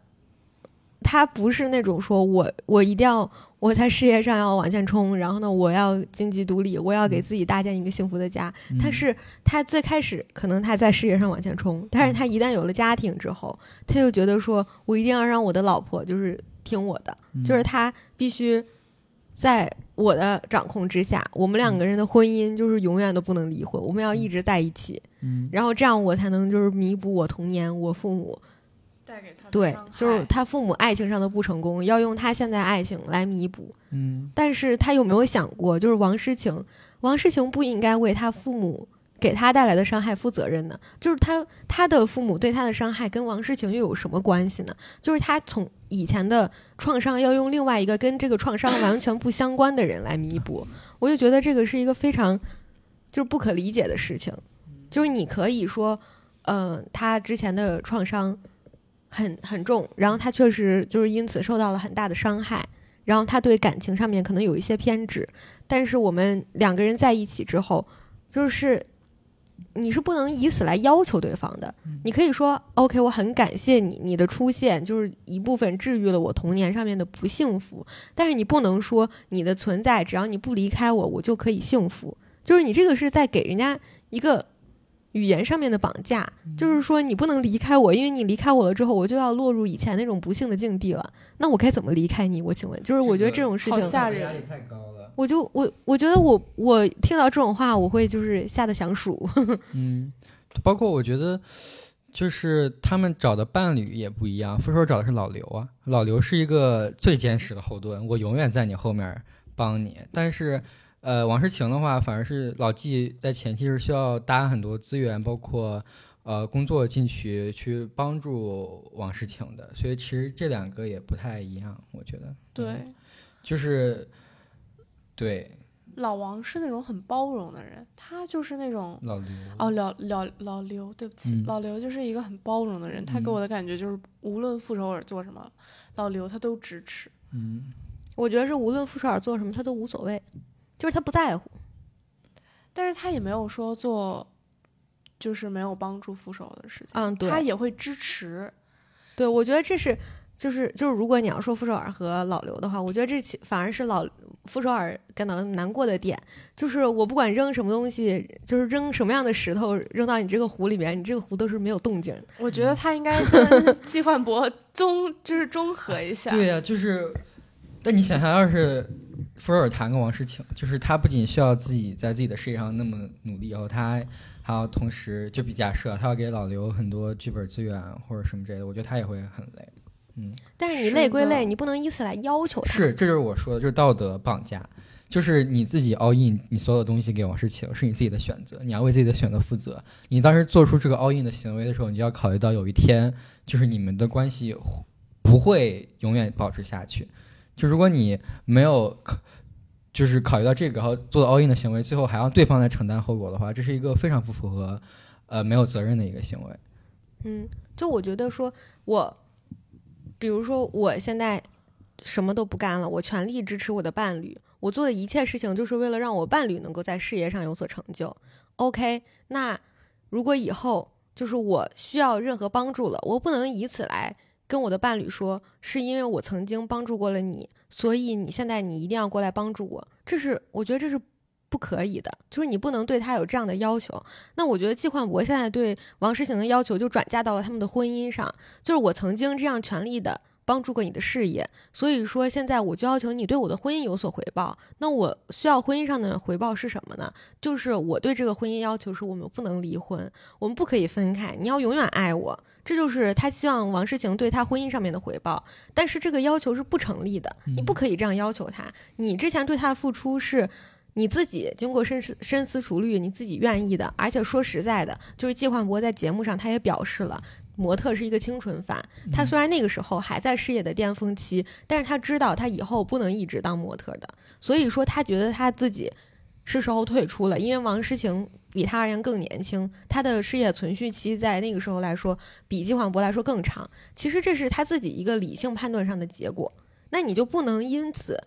他不是那种说我我一定要我在事业上要往前冲，然后呢，我要经济独立，我要给自己搭建一个幸福的家。他嗯是他最开始可能他在事业上往前冲，但是他一旦有了家庭之后，他就觉得说我一定要让我的老婆就是听我的，嗯。就是他必须在我的掌控之下，我们两个人的婚姻就是永远都不能离婚，我们要一直在一起，嗯。然后这样我才能就是弥补我童年我父母。带给他的对，就是他父母爱情上的不成功，要用他现在爱情来弥补。嗯。但是他有没有想过，就是王诗晴，王诗晴不应该为他父母给他带来的伤害负责任呢？就是他他的父母对他的伤害跟王诗晴又有什么关系呢？就是他从以前的创伤要用另外一个跟这个创伤完全不相关的人来弥补，我就觉得这个是一个非常就是不可理解的事情。就是你可以说，嗯、他之前的创伤很很重，然后他确实就是因此受到了很大的伤害。然后他对感情上面可能有一些偏执，但是我们两个人在一起之后，就是你是不能以此来要求对方的。你可以说，OK，我很感谢你，你的出现就是一部分治愈了我童年上面的不幸福，但是你不能说你的存在，只要你不离开我，我就可以幸福。就是你这个是在给人家一个语言上面的绑架，就是说你不能离开我，因为你离开我了之后，我就要落入以前那种不幸的境地了。那我该怎么离开你？我请问，就是我觉得这种事情，好吓人压力太高了。我就我我觉得我我听到这种话，我会就是吓得想数。嗯，包括我觉得，就是他们找的伴侣也不一样。傅首尔找的是老刘啊，老刘是一个最坚实的后盾，我永远在你后面帮你。但是，呃，王诗晴的话，反而是老纪在前期是需要搭很多资源，包括呃工作进去去帮助王诗晴的。所以其实这两个也不太一样，我觉得。对，就是对老王是那种很包容的人，他就是那种老刘哦，老老老刘，对不起，嗯老刘就是一个很包容的人，他给嗯我的感觉就是无论傅首尔做什么，老刘他都支持。嗯。我觉得是无论傅首尔做什么，他都无所谓，就是他不在乎。但是他也没有说做，就是没有帮助副手的事情，嗯，对，他也会支持。对，我觉得这是就是就是，如果你要说傅首尔和老刘的话，我觉得这其反而是老傅首尔感到难过的点，就是我不管扔什么东西，就是扔什么样的石头扔到你这个湖里面，你这个湖都是没有动静的。我觉得他应该跟季焕博 综就是综合一下。对呀、就是，但你想想，要是福尔谈跟王诗晴，就是他不仅需要自己在自己的事业上那么努力，然后他还要同时，就比假设他要给老刘很多剧本资源或者什么之类的，我觉得他也会很累。嗯，但是你累归累，你不能以此来要求他。是，这就是我说的，就是道德绑架，就是你自己 all in，你所有的东西给王诗晴是你自己的选择，你要为自己的选择负责。你当时做出这个 all in 的行为的时候，你就要考虑到有一天，就是你们的关系不会永远保持下去。就如果你没有，就是考虑到这个，然后做 all in 的行为，最后还让对方来承担后果的话，这是一个非常不符合呃没有责任的一个行为。嗯，就我觉得说，我比如说我现在什么都不干了，我全力支持我的伴侣，我做的一切事情就是为了让我伴侣能够在事业上有所成就。OK，那如果以后就是我需要任何帮助了，我不能以此来跟我的伴侣说，是因为我曾经帮助过了你，所以你现在你一定要过来帮助我。这是我觉得这是不可以的，就是你不能对他有这样的要求。那我觉得季焕博现在对王诗晴的要求就转嫁到了他们的婚姻上，就是我曾经这样全力的帮助过你的事业，所以说现在我就要求你对我的婚姻有所回报。那我需要婚姻上的回报是什么呢？就是我对这个婚姻要求是我们不能离婚，我们不可以分开，你要永远爱我。这就是他希望王诗晴对他婚姻上面的回报，但是这个要求是不成立的，你不可以这样要求他。你之前对他的付出是你自己经过深思深思熟虑，你自己愿意的。而且说实在的，就是季焕博在节目上他也表示了，模特是一个清纯范。他虽然那个时候还在事业的巅峰期，但是他知道他以后不能一直当模特的，所以说他觉得他自己是时候退出了，因为王诗晴比他而言更年轻，他的事业存续期在那个时候来说比季焕博来说更长。其实这是他自己一个理性判断上的结果，那你就不能因此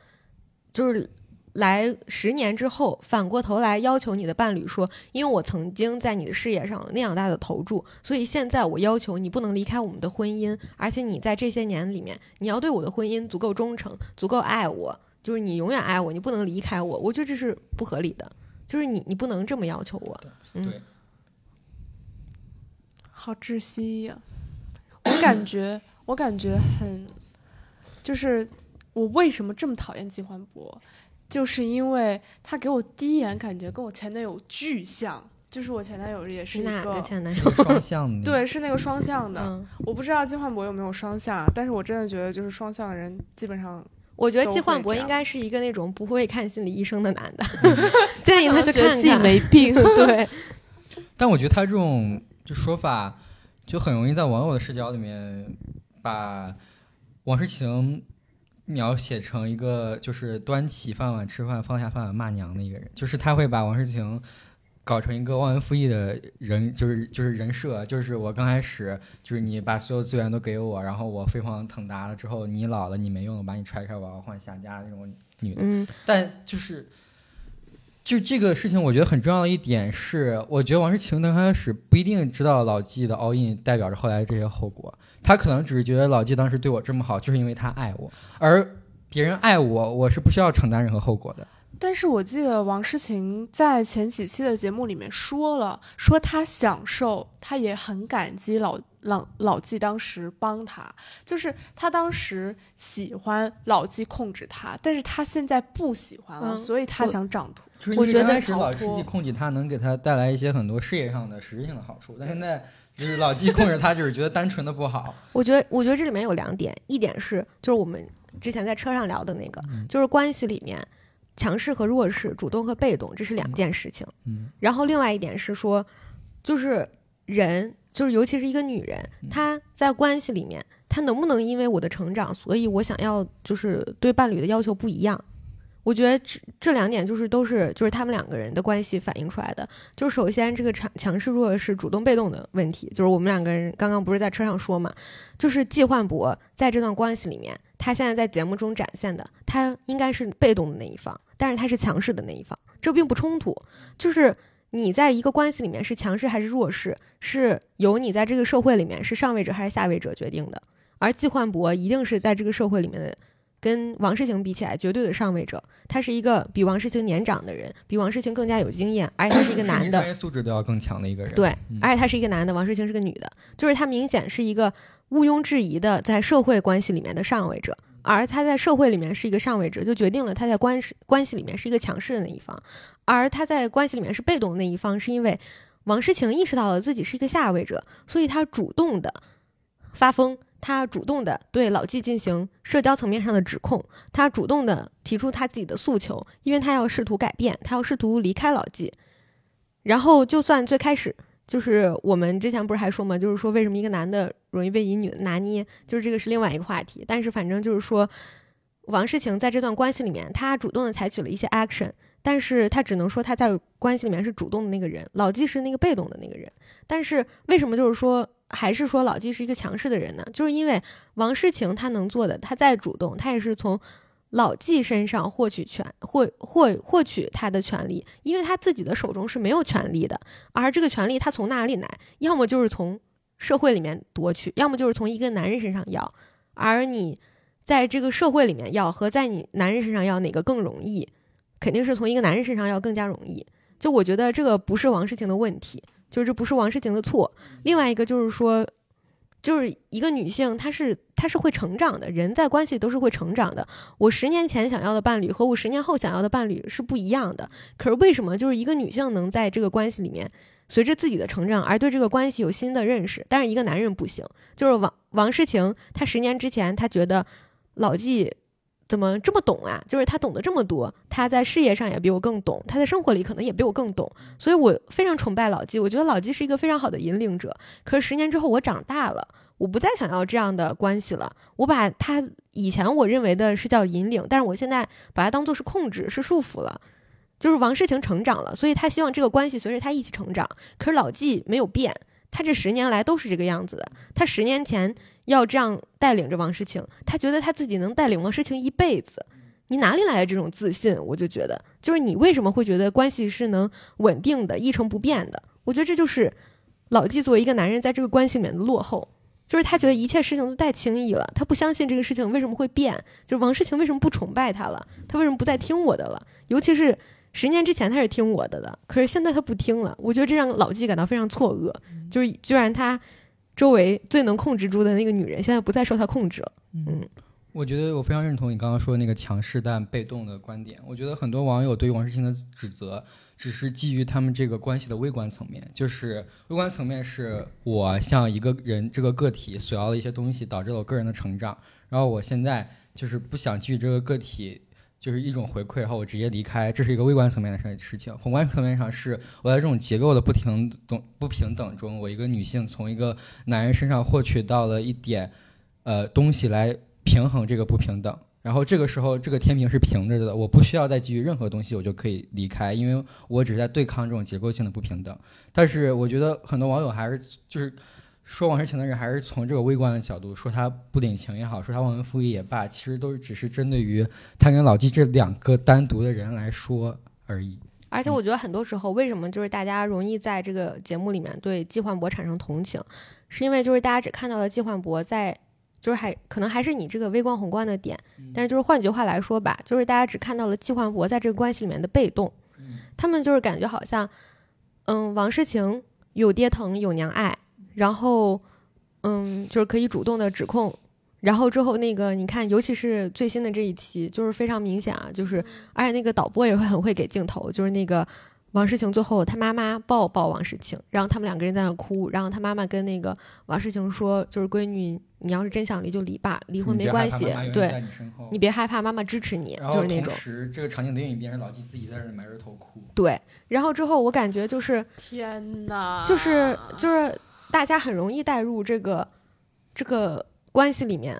就是。来十年之后，反过头来要求你的伴侣说，因为我曾经在你的事业上那样大的投注，所以现在我要求你不能离开我们的婚姻，而且你在这些年里面，你要对我的婚姻足够忠诚，足够爱我，就是你永远爱我，你不能离开我。我觉得这是不合理的，就是你你不能这么要求我。嗯对，好窒息呀、我感觉，我感觉很，就是我为什么这么讨厌季焕博，就是因为他给我第一眼感觉跟我前男友巨像，就是我前男友也是一哪个个。前男友？双向的。对，是那个双向的。嗯，我不知道季焕博有没有双向，但是我真的觉得就是双向的人基本上我觉得都季焕博应该是一个那种不会看心理医生的男的，建议他去觉得自己看看。没病。对，但我觉得他这种就说法，就很容易在网友的视角里面把王诗晴描写成一个就是端起饭碗吃饭，放下饭碗骂娘的一个人，就是他会把王诗晴。搞成一个忘恩负义的人，就是就是人设，就是我刚开始就是你把所有资源都给我，然后我飞黄腾达了之后，你老了你没用，我把你踹开，我要换下家那种女的。嗯，但就是，就这个事情，我觉得很重要的一点是，我觉得王诗晴刚开始不一定知道老纪的 all in 代表着后来这些后果，他可能只是觉得老纪当时对我这么好，就是因为他爱我，而别人爱我，我是不需要承担任何后果的。但是我记得王诗晴在前几期的节目里面说了，说她享受，她也很感激老老老纪当时帮她，就是她当时喜欢老纪控制她，但是她现在不喜欢了，嗯所以她想掌舵。就是我觉得刚开始老纪控制她，能给她带来一些很多事业上的实质性的好处，但现在就是老纪控制他，就是觉得单纯的不好。我觉得，我觉得这里面有两点，一点是就是我们之前在车上聊的那个，嗯就是关系里面强势和弱势、主动和被动，这是两件事情。嗯然后另外一点是说，就是人，就是尤其是一个女人，嗯她在关系里面，她能不能因为我的成长，所以我想要就是对伴侣的要求不一样？我觉得这这两点就是都是就是他们两个人的关系反映出来的。就首先这个强强势弱势主动被动的问题，就是我们两个人刚刚不是在车上说嘛，就是季焕博在这段关系里面，他现在在节目中展现的，他应该是被动的那一方，但是他是强势的那一方，这并不冲突。就是你在一个关系里面是强势还是弱势，是由你在这个社会里面是上位者还是下位者决定的。而季焕博一定是在这个社会里面的，跟王世晴比起来绝对的上位者。他是一个比王世晴年长的人，比王世晴更加有经验，而且他是一个 男的专，业素质都要更强的一个人。对嗯，而且他是一个男的，王世晴是个女的，就是他明显是一个毋庸置疑的在社会关系里面的上位者，而他在社会里面是一个上位者，就决定了他在关系关系里面是一个强势的那一方，而他在关系里面是被动的那一方，是因为王诗晴意识到了自己是一个下位者，所以他主动的发疯。他主动的对老纪进行社交层面上的指控，他主动的提出他自己的诉求，因为他要试图改变，他要试图离开老纪。然后，就算最开始就是我们之前不是还说嘛，就是说为什么一个男的容易被一女的拿捏，就是这个是另外一个话题。但是反正就是说，王诗晴在这段关系里面，他主动的采取了一些 action，但是他只能说他在关系里面是主动的那个人，老纪是那个被动的那个人。但是为什么就是说还是说老纪是一个强势的人呢？就是因为王诗晴他能做的，他再主动，他也是从老纪身上获取权，获获获取他的权利，因为他自己的手中是没有权利的，而这个权利他从哪里来？要么就是从社会里面夺取，要么就是从一个男人身上要。而你在这个社会里面要和在你男人身上要哪个更容易？肯定是从一个男人身上要更加容易。就我觉得这个不是王诗晴的问题，就是这不是王诗晴的错。另外一个就是说，就是一个女性，她是她是会成长的，人在关系都是会成长的。我十年前想要的伴侣和我十年后想要的伴侣是不一样的。可是为什么就是一个女性能在这个关系里面，随着自己的成长而对这个关系有新的认识，但是一个男人不行？就是王王诗晴，她十年之前她觉得老纪。怎么这么懂啊？就是他懂得这么多，他在事业上也比我更懂，他在生活里可能也比我更懂，所以我非常崇拜老纪。我觉得老纪是一个非常好的引领者。可是十年之后，我长大了，我不再想要这样的关系了。我把他以前我认为的是叫引领，但是我现在把它当做是控制，是束缚了。就是王诗晴成长了，所以他希望这个关系随着他一起成长。可是老纪没有变，他这十年来都是这个样子的。他十年前要这样带领着王诗晴，他觉得他自己能带领王诗晴一辈子。你哪里来的这种自信？我就觉得，就是你为什么会觉得关系是能稳定的、一成不变的？我觉得这就是老纪作为一个男人在这个关系里面的落后，就是他觉得一切事情都太轻易了，他不相信这个事情为什么会变。就是王诗晴为什么不崇拜他了？他为什么不再听我的了？尤其是十年之前他是听我的的，可是现在他不听了。我觉得这让老纪感到非常错愕，就是居然他周围最能控制住的那个女人，现在不再受他控制了。嗯，我觉得我非常认同你刚刚说的那个强势但被动的观点。我觉得很多网友对于王诗清的指责，只是基于他们这个关系的微观层面，就是微观层面是我向一个人这个个体索要的一些东西，导致了我个人的成长，然后我现在就是不想基于这个个体。就是一种回馈，然后我直接离开，这是一个微观层面的事事情。宏观层面上是我在这种结构的不平等不平等中，我一个女性从一个男人身上获取到了一点呃东西来平衡这个不平等。然后这个时候这个天平是平着的，我不需要再基于任何东西，我就可以离开，因为我只是在对抗这种结构性的不平等。但是我觉得很多网友还是就是。说王诗晴的人还是从这个微观的角度说他不领情也好，说他忘恩负义也罢，其实都是只是针对于他跟老纪这两个单独的人来说而已。而且我觉得很多时候，为什么就是大家容易在这个节目里面对季焕博产生同情，是因为就是大家只看到了季焕博在，就是还可能还是你这个微观宏观的点，但是就是换句话来说吧，就是大家只看到了季焕博在这个关系里面的被动，他们就是感觉好像，嗯，王诗晴有爹疼有娘爱。然后，嗯，就是可以主动的指控，然后之后那个你看，尤其是最新的这一期，就是非常明显啊，就是而且那个导播也会很会给镜头，就是那个王诗晴最后她妈妈抱抱王诗晴，然后他们两个人在那哭，然后她妈妈跟那个王诗晴说，就是闺女，你要是真想离就离吧，离婚没关系，对，你别害怕，妈妈支持你，就是那种。同时，这个场景的另一边是老纪自己在那埋着头哭。对，然后之后我感觉就是天哪，就是就是。大家很容易带入这个这个关系里面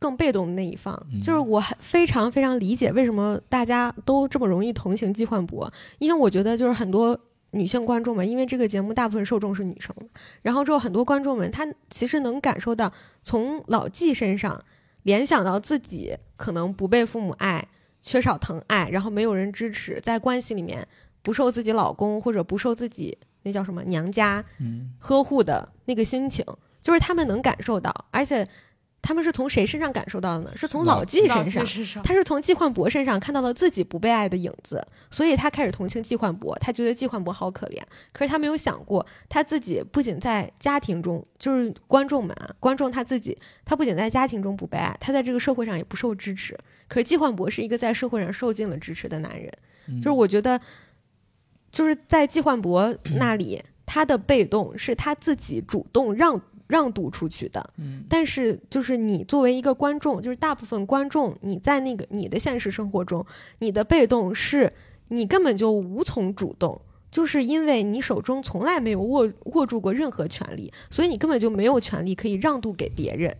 更被动的那一方，就是我很非常非常理解为什么大家都这么容易同情季焕博，因为我觉得就是很多女性观众们，因为这个节目大部分受众是女生，然后之后很多观众们他其实能感受到从老纪身上联想到自己可能不被父母爱，缺少疼爱，然后没有人支持，在关系里面不受自己老公或者不受自己。那叫什么娘家呵护的那个心情，就是他们能感受到，而且他们是从谁身上感受到的呢？是从老纪身上，他是从季焕博身上看到了自己不被爱的影子，所以他开始同情季焕博，他觉得季焕博好可怜。可是他没有想过，他自己不仅在家庭中，就是观众们啊，观众他自己，他不仅在家庭中不被爱，他在这个社会上也不受支持。可是季焕博是一个在社会上受尽了支持的男人，就是我觉得。就是在季焕博那里，他的被动是他自己主动让让渡出去的。嗯，但是就是你作为一个观众，就是大部分观众，你在那个你的现实生活中，你的被动是你根本就无从主动，就是因为你手中从来没有握握住过任何权利，所以你根本就没有权利可以让渡给别人。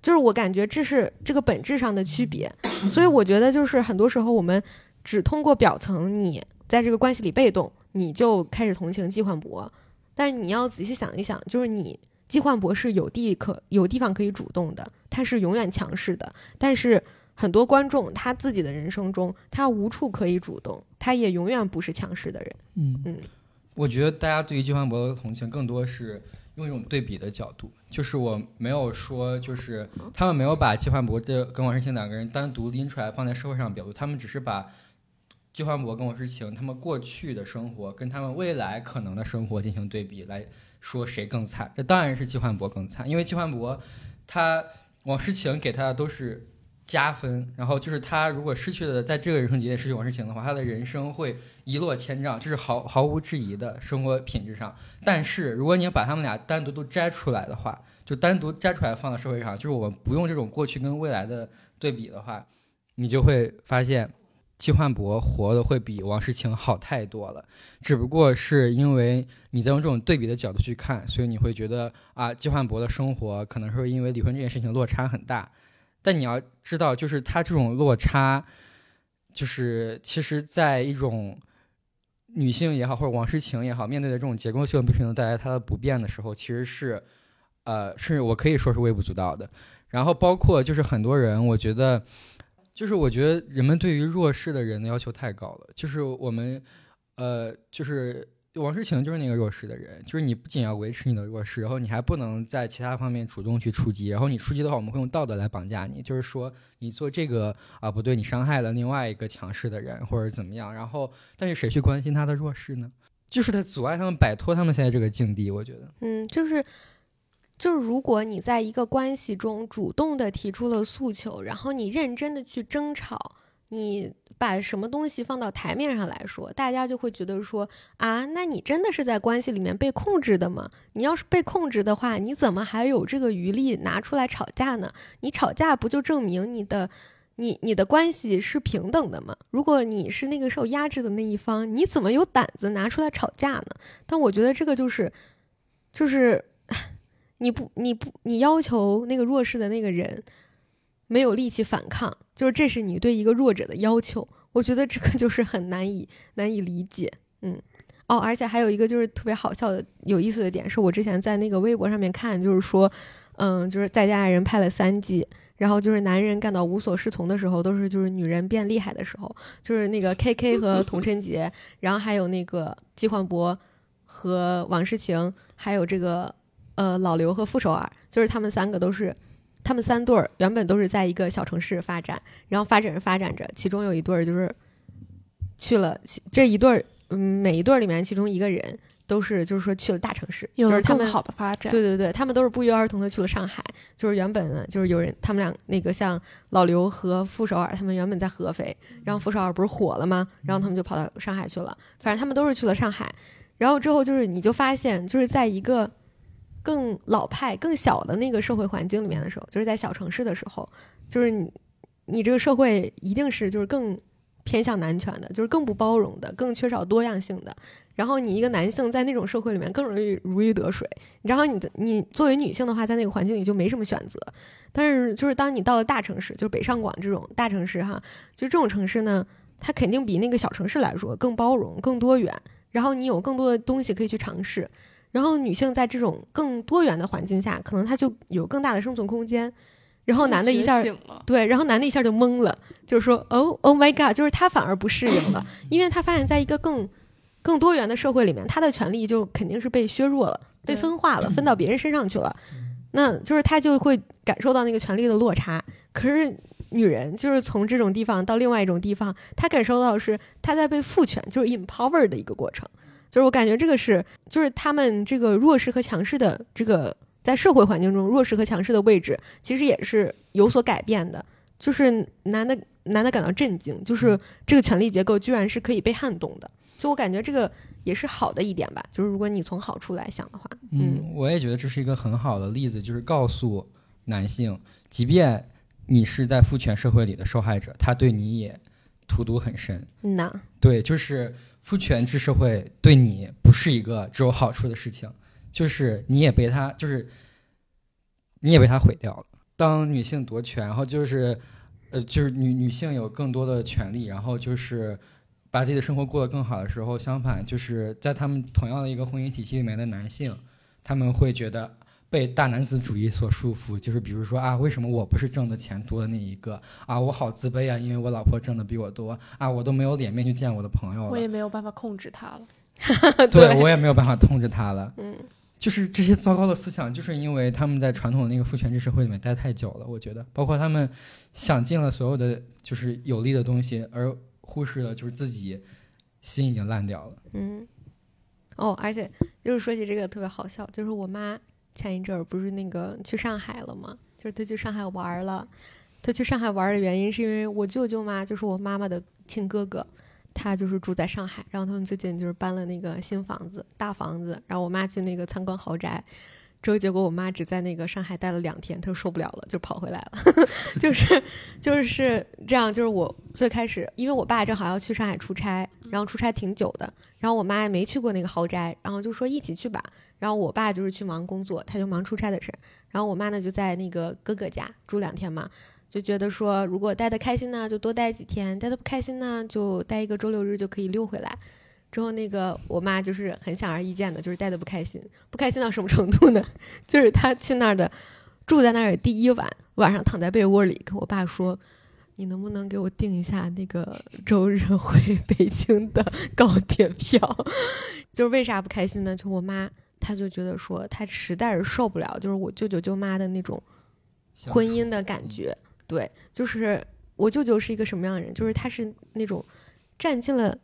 就是我感觉这是这个本质上的区别。所以我觉得就是很多时候我们只通过表层你。在这个关系里被动，你就开始同情季焕博，但是你要仔细想一想，就是你季焕博是有地可有地方可以主动的，他是永远强势的。但是很多观众他自己的人生中，他无处可以主动，他也永远不是强势的人。嗯嗯，我觉得大家对于季焕博的同情，更多是用一种对比的角度，就是我没有说，就是他们没有把季焕博这跟王诗晴两个人单独拎出来放在社会上表述，他们只是把。季焕博跟王诗晴他们过去的生活跟他们未来可能的生活进行对比，来说谁更惨？这当然是季焕博更惨，因为季焕博他王诗晴给他的都是加分，然后就是他如果失去了在这个人生节点失去王诗晴的话，他的人生会一落千丈，这是毫毫无质疑的生活品质上。但是如果你把他们俩单独都摘出来的话，就单独摘出来放到社会上，就是我们不用这种过去跟未来的对比的话，你就会发现。季焕博活的会比王诗晴好太多了，只不过是因为你在用这种对比的角度去看，所以你会觉得啊，季焕博的生活可能是因为离婚这件事情落差很大。但你要知道，就是他这种落差，就是其实在一种女性也好，或者王诗晴也好，面对的这种结构性不平等带来它的不便的时候，其实是呃，甚至我可以说是微不足道的。然后包括就是很多人，我觉得。就是我觉得人们对于弱势的人的要求太高了。就是我们，呃，就是王诗晴就是那个弱势的人。就是你不仅要维持你的弱势，然后你还不能在其他方面主动去出击。然后你出击的话，我们会用道德来绑架你。就是说你做这个啊不对，你伤害了另外一个强势的人或者怎么样。然后，但是谁去关心他的弱势呢？就是在阻碍他们摆脱他们现在这个境地。我觉得，嗯，就是就是如果你在一个关系中主动的提出了诉求，然后你认真的去争吵，你把什么东西放到台面上来说，大家就会觉得说啊，那你真的是在关系里面被控制的吗？你要是被控制的话，你怎么还有这个余力拿出来吵架呢？你吵架不就证明你的？你你的关系是平等的吗？如果你是那个受压制的那一方，你怎么有胆子拿出来吵架呢？但我觉得这个就是，就是你不你不你要求那个弱势的那个人没有力气反抗，就是这是你对一个弱者的要求。我觉得这个就 是很难以难以理解。嗯，哦，而且还有一个就是特别好笑的有意思的点，是我之前在那个微博上面看，就是说，嗯，就是在家爱人拍了三季。然后就是男人感到无所适从的时候，都是就是女人变厉害的时候，就是那个 K K 和童晨杰，然后还有那个季焕博和王诗晴，还有这个呃老刘和傅首尔，就是他们三个都是，他们三对儿原本都是在一个小城市发展，然后发展着发展着，其中有一对儿就是去了这一对儿，嗯，每一对儿里面其中一个人。都是就是说去了大城市，就是他们好的发展。对对对，他们都是不约而同的去了上海。就是原本呢，就是有人他们俩那个像老刘和傅首尔，他们原本在合肥，然后傅首尔不是火了吗？然后他们就跑到上海去了。反正他们都是去了上海。然后之后就是你就发现，就是在一个更老派、更小的那个社会环境里面的时候，就是在小城市的时候，就是你你这个社会一定是就是更偏向男权的，就是更不包容的，更缺少多样性的。然后你一个男性在那种社会里面更容易如鱼得水，然后你你作为女性的话，在那个环境里就没什么选择。但是就是当你到了大城市，就是北上广这种大城市哈，就这种城市呢，它肯定比那个小城市来说更包容、更多元。然后你有更多的东西可以去尝试。然后女性在这种更多元的环境下，可能她就有更大的生存空间。然后男的一下对，然后男的一下就懵了，就是说哦，Oh my God，就是他反而不适应了，因为他发现在一个更。更多元的社会里面，他的权利就肯定是被削弱了、被分化了，分到别人身上去了。那就是他就会感受到那个权利的落差。可是女人就是从这种地方到另外一种地方，她感受到是她在被赋权，就是 empower 的一个过程。就是我感觉这个是，就是他们这个弱势和强势的这个在社会环境中弱势和强势的位置，其实也是有所改变的。就是男的男的感到震惊，就是这个权力结构居然是可以被撼动的。就我感觉这个也是好的一点吧，就是如果你从好处来想的话，嗯，我也觉得这是一个很好的例子，就是告诉男性，即便你是在父权社会里的受害者，他对你也荼毒很深。那对，就是父权制社会对你不是一个只有好处的事情，就是你也被他，就是你也被他毁掉了。当女性夺权，然后就是呃，就是女女性有更多的权利，然后就是。把自己的生活过得更好的时候，相反，就是在他们同样的一个婚姻体系里面的男性，他们会觉得被大男子主义所束缚。就是比如说啊，为什么我不是挣的钱多的那一个啊？我好自卑啊，因为我老婆挣的比我多啊，我都没有脸面去见我的朋友了。我也没有办法控制他了。对我也没有办法控制他了。嗯，就是这些糟糕的思想，就是因为他们在传统的那个父权制社会里面待太久了。我觉得，包括他们想尽了所有的就是有利的东西，而。忽视了，就是自己心已经烂掉了。嗯，哦，而且就是说起这个特别好笑，就是我妈前一阵儿不是那个去上海了吗？就是他去上海玩了。他去上海玩的原因是因为我舅舅妈，就是我妈妈的亲哥哥，他就是住在上海，然后他们最近就是搬了那个新房子，大房子，然后我妈去那个参观豪宅。之后，结果我妈只在那个上海待了两天，她就受不了了，就跑回来了。就是 就是这样，就是我最开始，因为我爸正好要去上海出差，然后出差挺久的，然后我妈也没去过那个豪宅，然后就说一起去吧。然后我爸就是去忙工作，他就忙出差的事。然后我妈呢就在那个哥哥家住两天嘛，就觉得说如果待的开心呢，就多待几天；待的不开心呢，就待一个周六日就可以溜回来。之后，那个我妈就是很显而易见的，就是待的不开心，不开心到什么程度呢？就是她去那儿的，住在那儿第一晚，晚上躺在被窝里，跟我爸说：“你能不能给我订一下那个周日回北京的高铁票？” 就是为啥不开心呢？就我妈，她就觉得说，她实在是受不了，就是我舅舅舅妈的那种婚姻的感觉。对，就是我舅舅是一个什么样的人？就是他是那种占尽了。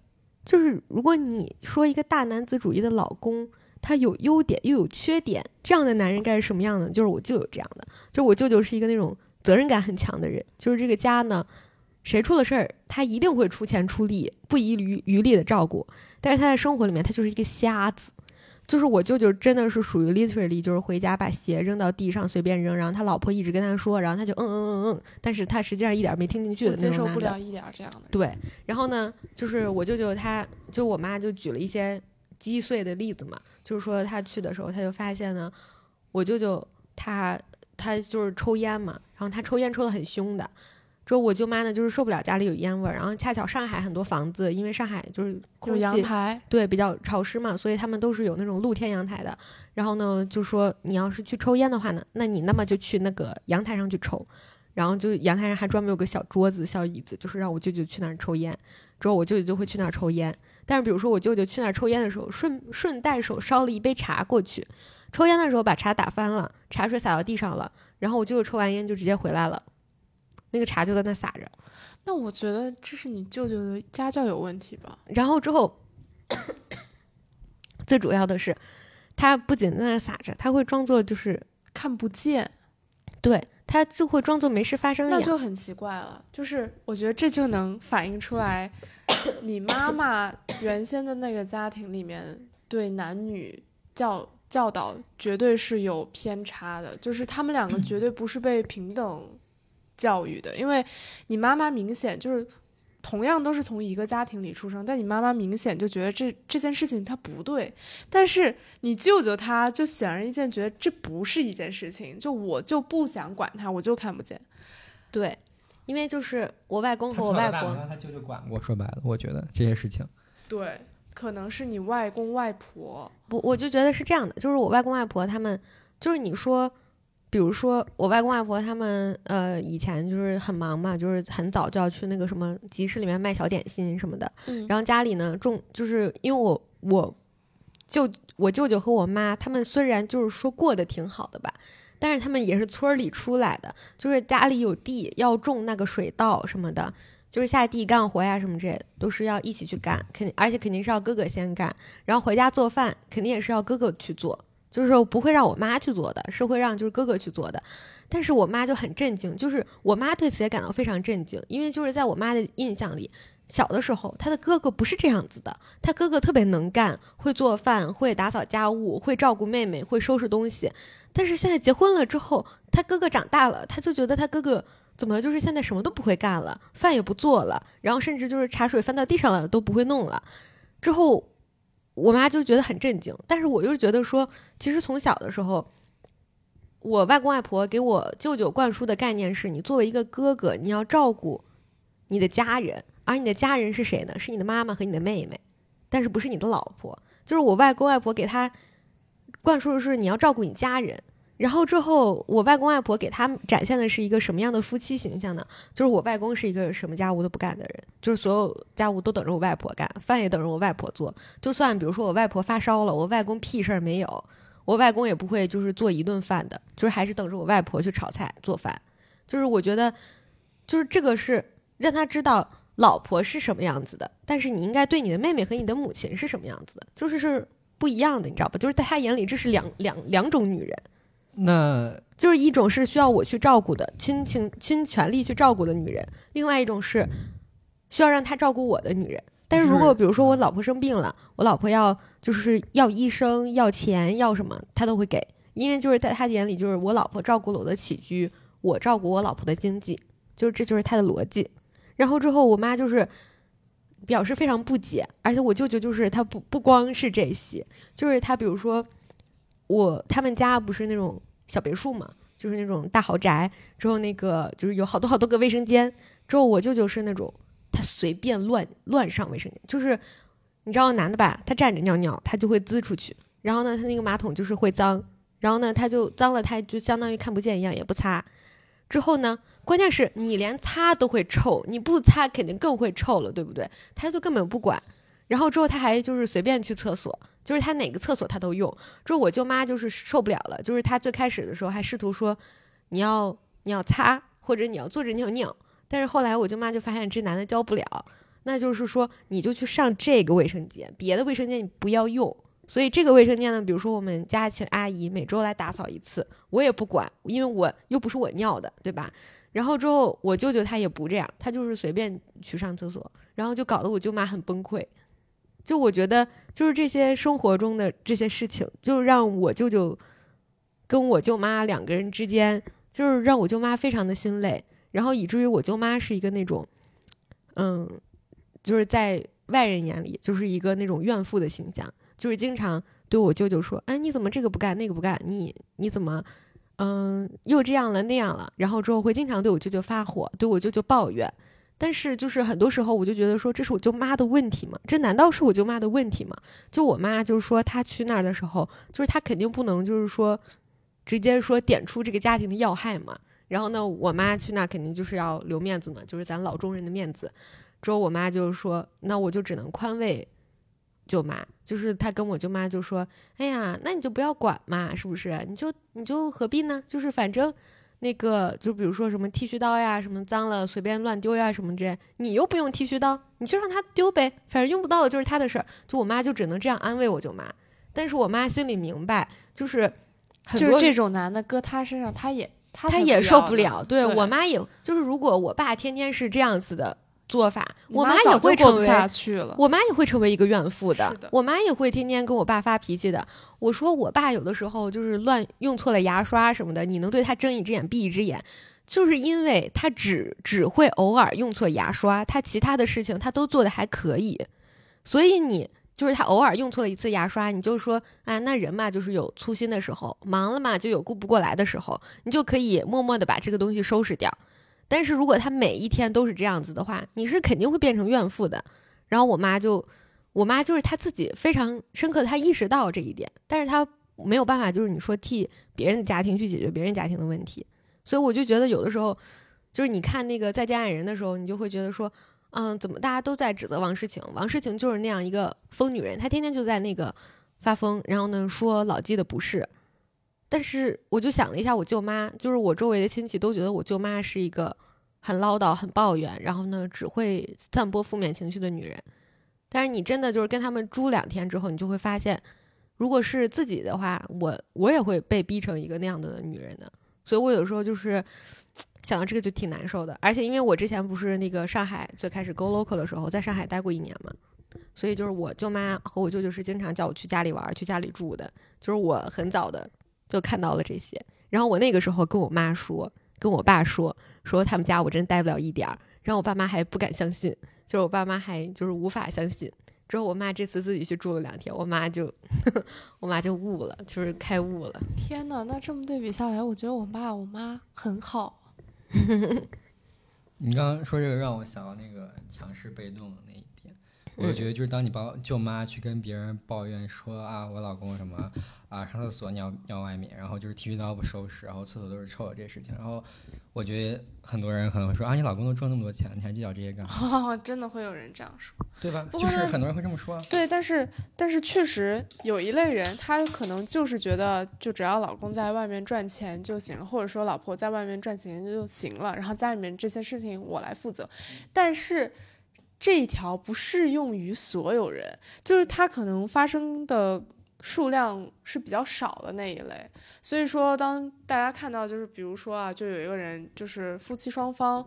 就是如果你说一个大男子主义的老公，他有优点又有缺点，这样的男人该是什么样的？就是我舅舅这样的，就我舅舅是一个那种责任感很强的人，就是这个家呢，谁出了事儿，他一定会出钱出力，不遗余余力的照顾。但是他在生活里面，他就是一个瞎子。就是我舅舅真的是属于 literally，就是回家把鞋扔到地上随便扔，然后他老婆一直跟他说，然后他就嗯嗯嗯嗯，但是他实际上一点没听进去的那接受种男的。不了一点这样的。对，然后呢，就是我舅舅他，就我妈就举了一些击碎的例子嘛，就是说他去的时候，他就发现呢，我舅舅他他就是抽烟嘛，然后他抽烟抽的很凶的。之后我舅妈呢，就是受不了家里有烟味儿，然后恰巧上海很多房子，因为上海就是有阳台，对，比较潮湿嘛，所以他们都是有那种露天阳台的。然后呢，就说你要是去抽烟的话呢，那你那么就去那个阳台上去抽。然后就阳台上还专门有个小桌子、小椅子，就是让我舅舅去那儿抽烟。之后我舅舅就会去那儿抽烟。但是比如说我舅舅去那儿抽烟的时候，顺顺带手烧了一杯茶过去，抽烟的时候把茶打翻了，茶水洒到地上了。然后我舅舅抽完烟就直接回来了，那个茶就在那撒着。那我觉得这是你舅舅的家教有问题吧？然后之后，最主要的是，他不仅在那儿撒着，他会装作就是看不见，对他就会装作没事发生一样。那就很奇怪了。就是我觉得这就能反映出来，你妈妈原先的那个家庭里面对男女教教导绝对是有偏差的，就是他们两个绝对不是被平等教育的，因为你妈妈明显就是。同样都是从一个家庭里出生，但你妈妈明显就觉得这这件事情它不对，但是你舅舅他就显而易见觉得这不是一件事情，就我就不想管他，我就看不见。对，因为就是我外公和我外婆他舅舅管过。说白了，我觉得这些事情，对，可能是你外公外婆，不，我就觉得是这样的，就是我外公外婆他们，就是你说，比如说我外公外婆他们，呃，以前就是很忙嘛，就是很早就要去那个什么集市里面卖小点心什么的，嗯。然后家里呢种，就是因为我我舅我舅舅和我妈他们虽然就是说过得挺好的吧，但是他们也是村儿里出来的，就是家里有地要种那个水稻什么的，就是下地干活呀什么之类的，都是要一起去干，肯定而且肯定是要哥哥先干，然后回家做饭肯定也是要哥哥去做，就是说不会让我妈去做的，是会让就是哥哥去做的。但是我妈就很震惊，就是我妈对此也感到非常震惊，因为就是在我妈的印象里，小的时候她的哥哥不是这样子的，她哥哥特别能干，会做饭，会打扫家务，会照顾妹妹，会收拾东西。但是现在结婚了之后，她哥哥长大了，她就觉得她哥哥怎么就是现在什么都不会干了，饭也不做了，然后甚至就是茶水翻到地上了都不会弄了。之后我妈就觉得很震惊，但是我又觉得说，其实从小的时候，我外公外婆给我舅舅灌输的概念是你作为一个哥哥，你要照顾你的家人，而你的家人是谁呢？是你的妈妈和你的妹妹，但是不是你的老婆。就是我外公外婆给他灌输的是你要照顾你家人。然后之后，我外公外婆给他展现的是一个什么样的夫妻形象呢？就是我外公是一个什么家务都不干的人，就是所有家务都等着我外婆干，饭也等着我外婆做。就算比如说我外婆发烧了，我外公屁事儿没有，我外公也不会就是做一顿饭的，就是还是等着我外婆去炒菜做饭。就是我觉得，就是这个是让他知道老婆是什么样子的，但是你应该对你的妹妹和你的母亲是什么样子的，就是是不一样的，你知道吧？就是在他眼里这是两两两种女人。那就是一种是需要我去照顾的，亲情亲全力去照顾的女人；，另外一种是需要让她照顾我的女人。但是如果比如说我老婆生病了，我老婆要就是要医生、要钱、要什么，她都会给，因为就是在她眼里，就是我老婆照顾了我的起居，我照顾我老婆的经济，就是这就是她的逻辑。然后之后我妈就是表示非常不解，而且我舅舅就是他不不光是这些，就是他比如说我他们家不是那种小别墅嘛，就是那种大豪宅，之后那个就是有好多好多个卫生间，之后我舅舅是那种他随便乱乱上卫生间，就是你知道男的吧，他站着尿尿他就会滋出去，然后呢他那个马桶就是会脏，然后呢他就脏了他就相当于看不见一样也不擦，之后呢关键是你连擦都会臭，你不擦肯定更会臭了，对不对？他就根本不管，然后之后他还就是随便去厕所。就是他哪个厕所他都用，之后我舅妈就是受不了了，就是他最开始的时候还试图说你要你要擦或者你要坐着尿尿，但是后来我舅妈就发现这男的教不了，那就是说你就去上这个卫生间，别的卫生间你不要用，所以这个卫生间呢，比如说我们家请阿姨每周来打扫一次，我也不管，因为我又不是我尿的，对吧？然后之后我舅舅他也不这样，他就是随便去上厕所，然后就搞得我舅妈很崩溃。就我觉得，就是这些生活中的这些事情，就让我舅舅跟我舅妈两个人之间，就是让我舅妈非常的心累，然后以至于我舅妈是一个那种，嗯，就是在外人眼里就是一个那种怨妇的形象，就是经常对我舅舅说：“哎，你怎么这个不干那个不干？你你怎么？”嗯，又这样了那样了，然后之后会经常对我舅舅发火，对我舅舅抱怨。但是就是很多时候，我就觉得说，这是我舅妈的问题吗？这难道是我舅妈的问题吗？就我妈就是说，她去那儿的时候，就是她肯定不能就是说，直接说点出这个家庭的要害嘛。然后呢，我妈去那儿肯定就是要留面子嘛，就是咱老中人的面子。之后我妈就是说，那我就只能宽慰。舅妈就是他跟我舅妈就说：“哎呀，那你就不要管嘛，是不是？你就你就何必呢？就是反正那个，就比如说什么剃须刀呀，什么脏了随便乱丢呀，什么之类，你又不用剃须刀，你就让他丢呗，反正用不到的就是他的事儿。就我妈就只能这样安慰我舅妈，但是我妈心里明白，就是就是这种男的搁他身上，他也他也受不了。对我妈也就是如果我爸天天是这样子的。”做法，我妈也会成为，我妈也会成为一个怨妇的。我妈也会天天跟我爸发脾气的。我说我爸有的时候就是乱用错了牙刷什么的，你能对他睁一只眼闭一只眼，就是因为他只只会偶尔用错牙刷，他其他的事情他都做的还可以。所以你就是他偶尔用错了一次牙刷，你就说啊，那人嘛就是有粗心的时候，忙了嘛就有顾不过来的时候，你就可以默默的把这个东西收拾掉。但是如果他每一天都是这样子的话，你是肯定会变成怨妇的。然后我妈就，我妈就是她自己非常深刻，她意识到这一点，但是她没有办法，就是你说替别人的家庭去解决别人家庭的问题。所以我就觉得有的时候，就是你看那个《再见爱人》的时候，你就会觉得说，嗯，怎么大家都在指责王诗晴？王诗晴就是那样一个疯女人，她天天就在那个发疯，然后呢说老纪的不是。但是我就想了一下，我舅妈就是我周围的亲戚都觉得我舅妈是一个很唠叨、很抱怨，然后呢只会散播负面情绪的女人。但是你真的就是跟他们住两天之后，你就会发现，如果是自己的话，我我也会被逼成一个那样的女人的。所以我有时候就是想到这个就挺难受的。而且因为我之前不是那个上海最开始 go local 的时候，在上海待过一年嘛，所以就是我舅妈和我舅舅是经常叫我去家里玩、去家里住的。就是我很早的。就看到了这些，然后我那个时候跟我妈说，跟我爸说，说他们家我真待不了一点儿，然后我爸妈还不敢相信，就是我爸妈还就是无法相信。之后我妈这次自己去住了两天，我妈就呵呵 我妈就悟了，就是开悟了。天哪，那这么对比下来，我觉得我爸我妈很好。你刚刚说这个让我想到那个强势被动的那一点，我觉得就是当你把舅妈去跟别人抱怨说啊，我老公什么。啊，上厕所尿尿外面，然后就是剃须刀不收拾，然后厕所都是臭的这些事情。然后我觉得很多人可能会说啊，你老公都赚那么多钱，你还计较这些干嘛？真的会有人这样说，对吧？就是很多人会这么说。对，但是但是确实有一类人，他可能就是觉得，就只要老公在外面赚钱就行，或者说老婆在外面赚钱就行了，然后家里面这些事情我来负责。但是这一条不适用于所有人，就是他可能发生的。数量是比较少的那一类，所以说当大家看到就是比如说啊，就有一个人就是夫妻双方，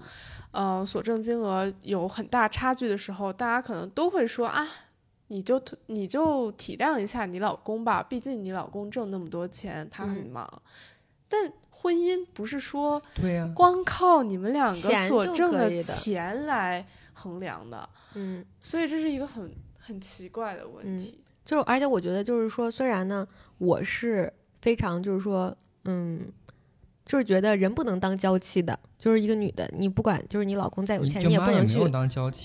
呃，所挣金额有很大差距的时候，大家可能都会说啊，你就你就体谅一下你老公吧，毕竟你老公挣那么多钱，他很忙。但婚姻不是说对呀，光靠你们两个所挣的钱来衡量的，嗯，所以这是一个很很奇怪的问题。就而且我觉得就是说，虽然呢，我是非常就是说，嗯，就是觉得人不能当娇妻的，就是一个女的，你不管就是你老公再有钱，你也不能去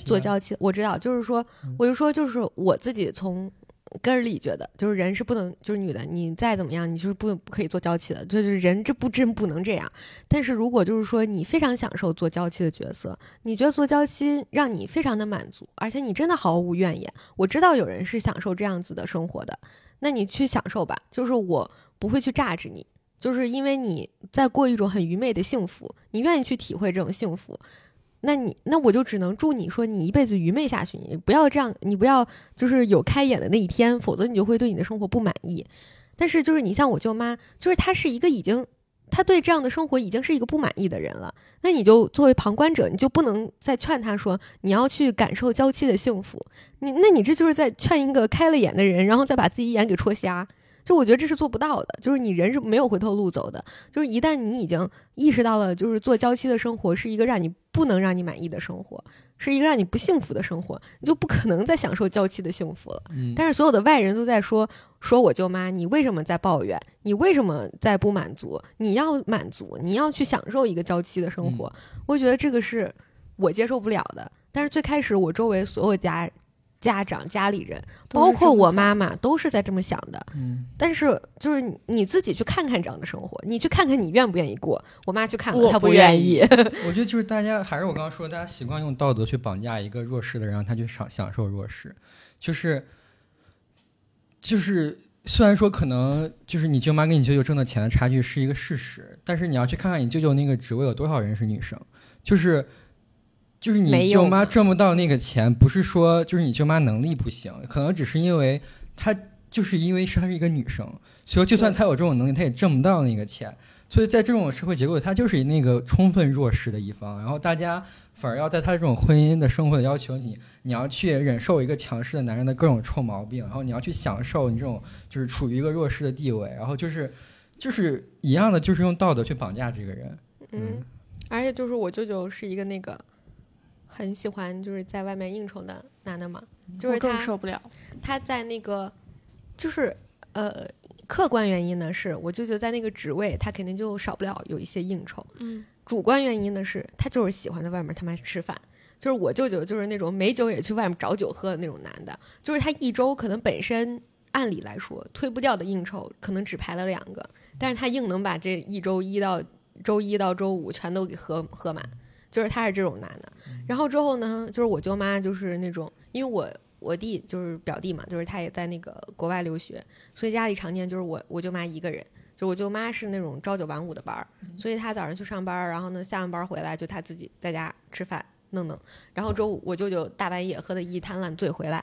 做娇妻。我知道，就是说，我就说，就是我自己从。根儿里觉得，就是人是不能，就是女的，你再怎么样，你就是不不可以做娇妻的。就是人这不真不能这样。但是如果就是说你非常享受做娇妻的角色，你觉得做娇妻让你非常的满足，而且你真的毫无怨言。我知道有人是享受这样子的生活的，那你去享受吧。就是我不会去榨制你，就是因为你在过一种很愚昧的幸福，你愿意去体会这种幸福。那你那我就只能祝你说你一辈子愚昧下去，你不要这样，你不要就是有开眼的那一天，否则你就会对你的生活不满意。但是就是你像我舅妈，就是她是一个已经，她对这样的生活已经是一个不满意的人了。那你就作为旁观者，你就不能再劝她说你要去感受娇妻的幸福。你那你这就是在劝一个开了眼的人，然后再把自己眼给戳瞎。就我觉得这是做不到的，就是你人是没有回头路走的。就是一旦你已经意识到了，就是做娇妻的生活是一个让你不能让你满意的生活，是一个让你不幸福的生活，你就不可能再享受娇妻的幸福了。嗯，但是所有的外人都在说说我舅妈，你为什么在抱怨？你为什么在不满足？你要满足，你要去享受一个娇妻的生活。我觉得这个是我接受不了的。但是最开始我周围所有家。家长、家里人，包括我妈妈，都是在这么想的。嗯，但是就是你自己去看看这样的生活，你去看看你愿不愿意过。我妈去看了，她不愿意。我觉得就是大家还是我刚刚说，大家习惯用道德去绑架一个弱势的人，让他去享享受弱势。就是就是虽然说可能就是你舅妈跟你舅舅挣的钱的差距是一个事实，但是你要去看看你舅舅那个职位有多少人是女生，就是。就是你舅妈挣不到那个钱，不是说就是你舅妈能力不行，可能只是因为她就是因为是她是一个女生，所以就算她有这种能力，她也挣不到那个钱。所以在这种社会结构，她就是那个充分弱势的一方。然后大家反而要在她这种婚姻的生活的要求你，你要去忍受一个强势的男人的各种臭毛病，然后你要去享受你这种就是处于一个弱势的地位，然后就是就是一样的，就是用道德去绑架这个人。嗯，而且就是我舅舅是一个那个。很喜欢就是在外面应酬的男的嘛，就是他受不了。他在那个，就是呃，客观原因呢是我舅舅在那个职位，他肯定就少不了有一些应酬。嗯，主观原因呢是他就是喜欢在外面他妈吃饭。就是我舅舅就是那种没酒也去外面找酒喝的那种男的。就是他一周可能本身按理来说推不掉的应酬可能只排了两个，但是他硬能把这一周一到周一到周五全都给喝喝满。就是他是这种男的，然后之后呢，就是我舅妈就是那种，因为我我弟就是表弟嘛，就是他也在那个国外留学，所以家里常年就是我我舅妈一个人，就我舅妈是那种朝九晚五的班儿，所以他早上去上班，然后呢下完班回来就他自己在家吃饭弄弄，然后周五我舅舅大半夜喝的一滩烂醉回来，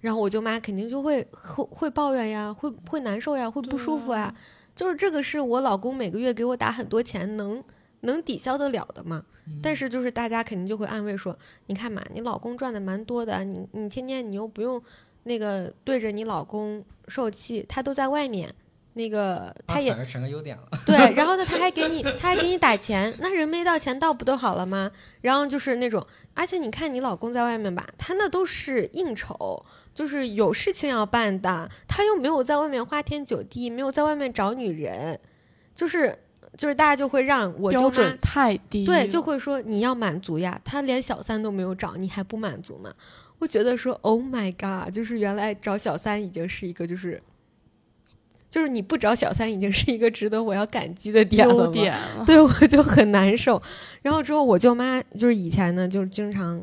然后我舅妈肯定就会会会抱怨呀，会会难受呀，会不舒服啊，就是这个是我老公每个月给我打很多钱能能抵消得了的嘛。但是就是大家肯定就会安慰说，你看嘛，你老公赚的蛮多的，你你天天你又不用那个对着你老公受气，他都在外面，那个他也成个优点了。对，然后呢，他还给你他还给你打钱，那人没到钱到不都好了吗？然后就是那种，而且你看你老公在外面吧，他那都是应酬，就是有事情要办的，他又没有在外面花天酒地，没有在外面找女人，就是。就是大家就会让我标准太低，对，就会说你要满足呀，他连小三都没有找，你还不满足吗？我觉得说，Oh my god，就是原来找小三已经是一个就是，就是你不找小三已经是一个值得我要感激的点了，对，我就很难受。然后之后我舅妈就是以前呢，就是经常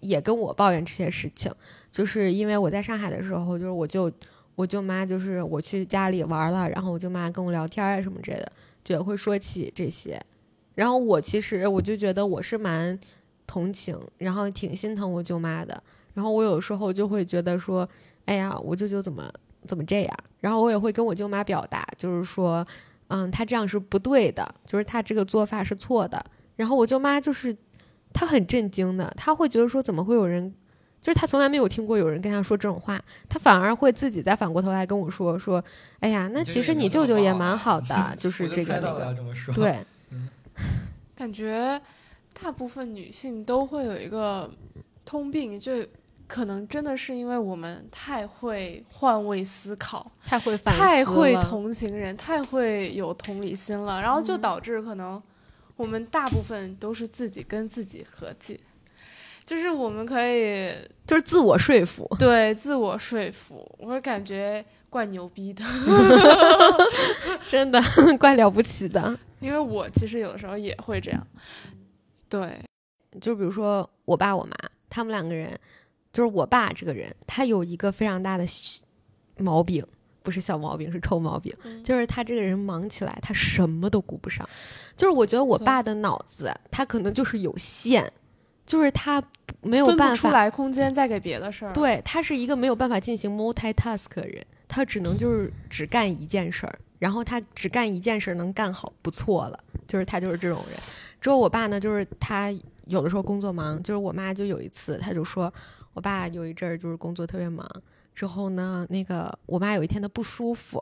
也跟我抱怨这些事情，就是因为我在上海的时候，就是我舅我舅妈就是我去家里玩了，然后我舅妈跟我聊天啊什么之类的。也会说起这些，然后我其实我就觉得我是蛮同情，然后挺心疼我舅妈的。然后我有时候就会觉得说，哎呀，我舅舅怎么怎么这样？然后我也会跟我舅妈表达，就是说，嗯，他这样是不对的，就是他这个做法是错的。然后我舅妈就是她很震惊的，她会觉得说，怎么会有人？就是他从来没有听过有人跟他说这种话，他反而会自己再反过头来跟我说说，哎呀，那其实你舅舅也蛮好的，就是这个那个，对，感觉大部分女性都会有一个通病，就可能真的是因为我们太会换位思考，太会反太会同情人，太会有同理心了，然后就导致可能我们大部分都是自己跟自己和解。就是我们可以，就是自我说服，对，自我说服，我感觉怪牛逼的，真的 怪了不起的。因为我其实有的时候也会这样，对，就比如说我爸我妈，他们两个人，就是我爸这个人，他有一个非常大的毛病，不是小毛病，是臭毛病。嗯就是他这个人忙起来，他什么都顾不上。就是我觉得我爸的脑子，他可能就是有限，就是他没有办法。出来空间再给别的事儿。，对他是一个没有办法进行 multitask 的人，他只能就是只干一件事儿，然后他只干一件事儿能干好不错了，就是他就是这种人。之后我爸呢，就是他有的时候工作忙，就是我妈就有一次，他就说我爸有一阵儿就是工作特别忙，之后呢，那个我妈有一天她不舒服，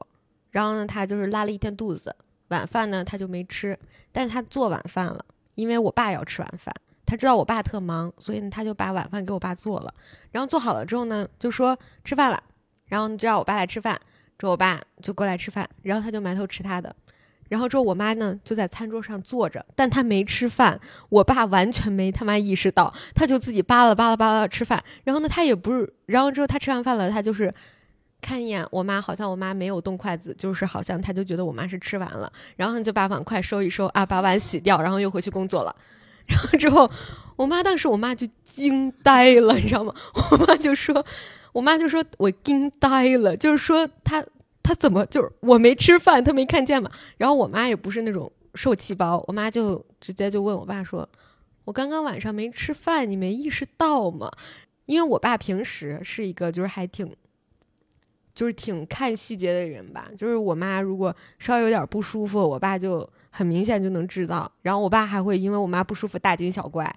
然后呢，她就是拉了一天肚子，晚饭呢她就没吃，但是她做晚饭了，因为我爸要吃晚饭。他知道我爸特忙，所以呢，他就把晚饭给我爸做了。然后做好了之后呢，就说吃饭了，然后就让我爸来吃饭。之后我爸就过来吃饭，然后他就埋头吃他的。然后之后我妈呢就在餐桌上坐着，但她没吃饭。我爸完全没他妈意识到，他就自己扒拉扒拉扒拉吃饭。然后呢，他也不是，然后之后他吃完饭了，他就是看一眼我妈，好像我妈没有动筷子，就是好像他就觉得我妈是吃完了，然后就把碗筷收一收啊，把碗洗掉，然后又回去工作了。然后之后，我妈当时我妈就惊呆了，你知道吗？我妈就说，我妈就说我惊呆了，就是说她她怎么就是我没吃饭，她没看见嘛。然后我妈也不是那种受气包，我妈就直接就问我爸说，我刚刚晚上没吃饭，你没意识到吗？因为我爸平时是一个就是还挺。就是挺看细节的人吧，就是我妈如果稍微有点不舒服，我爸就很明显就能知道。然后我爸还会因为我妈不舒服大惊小怪，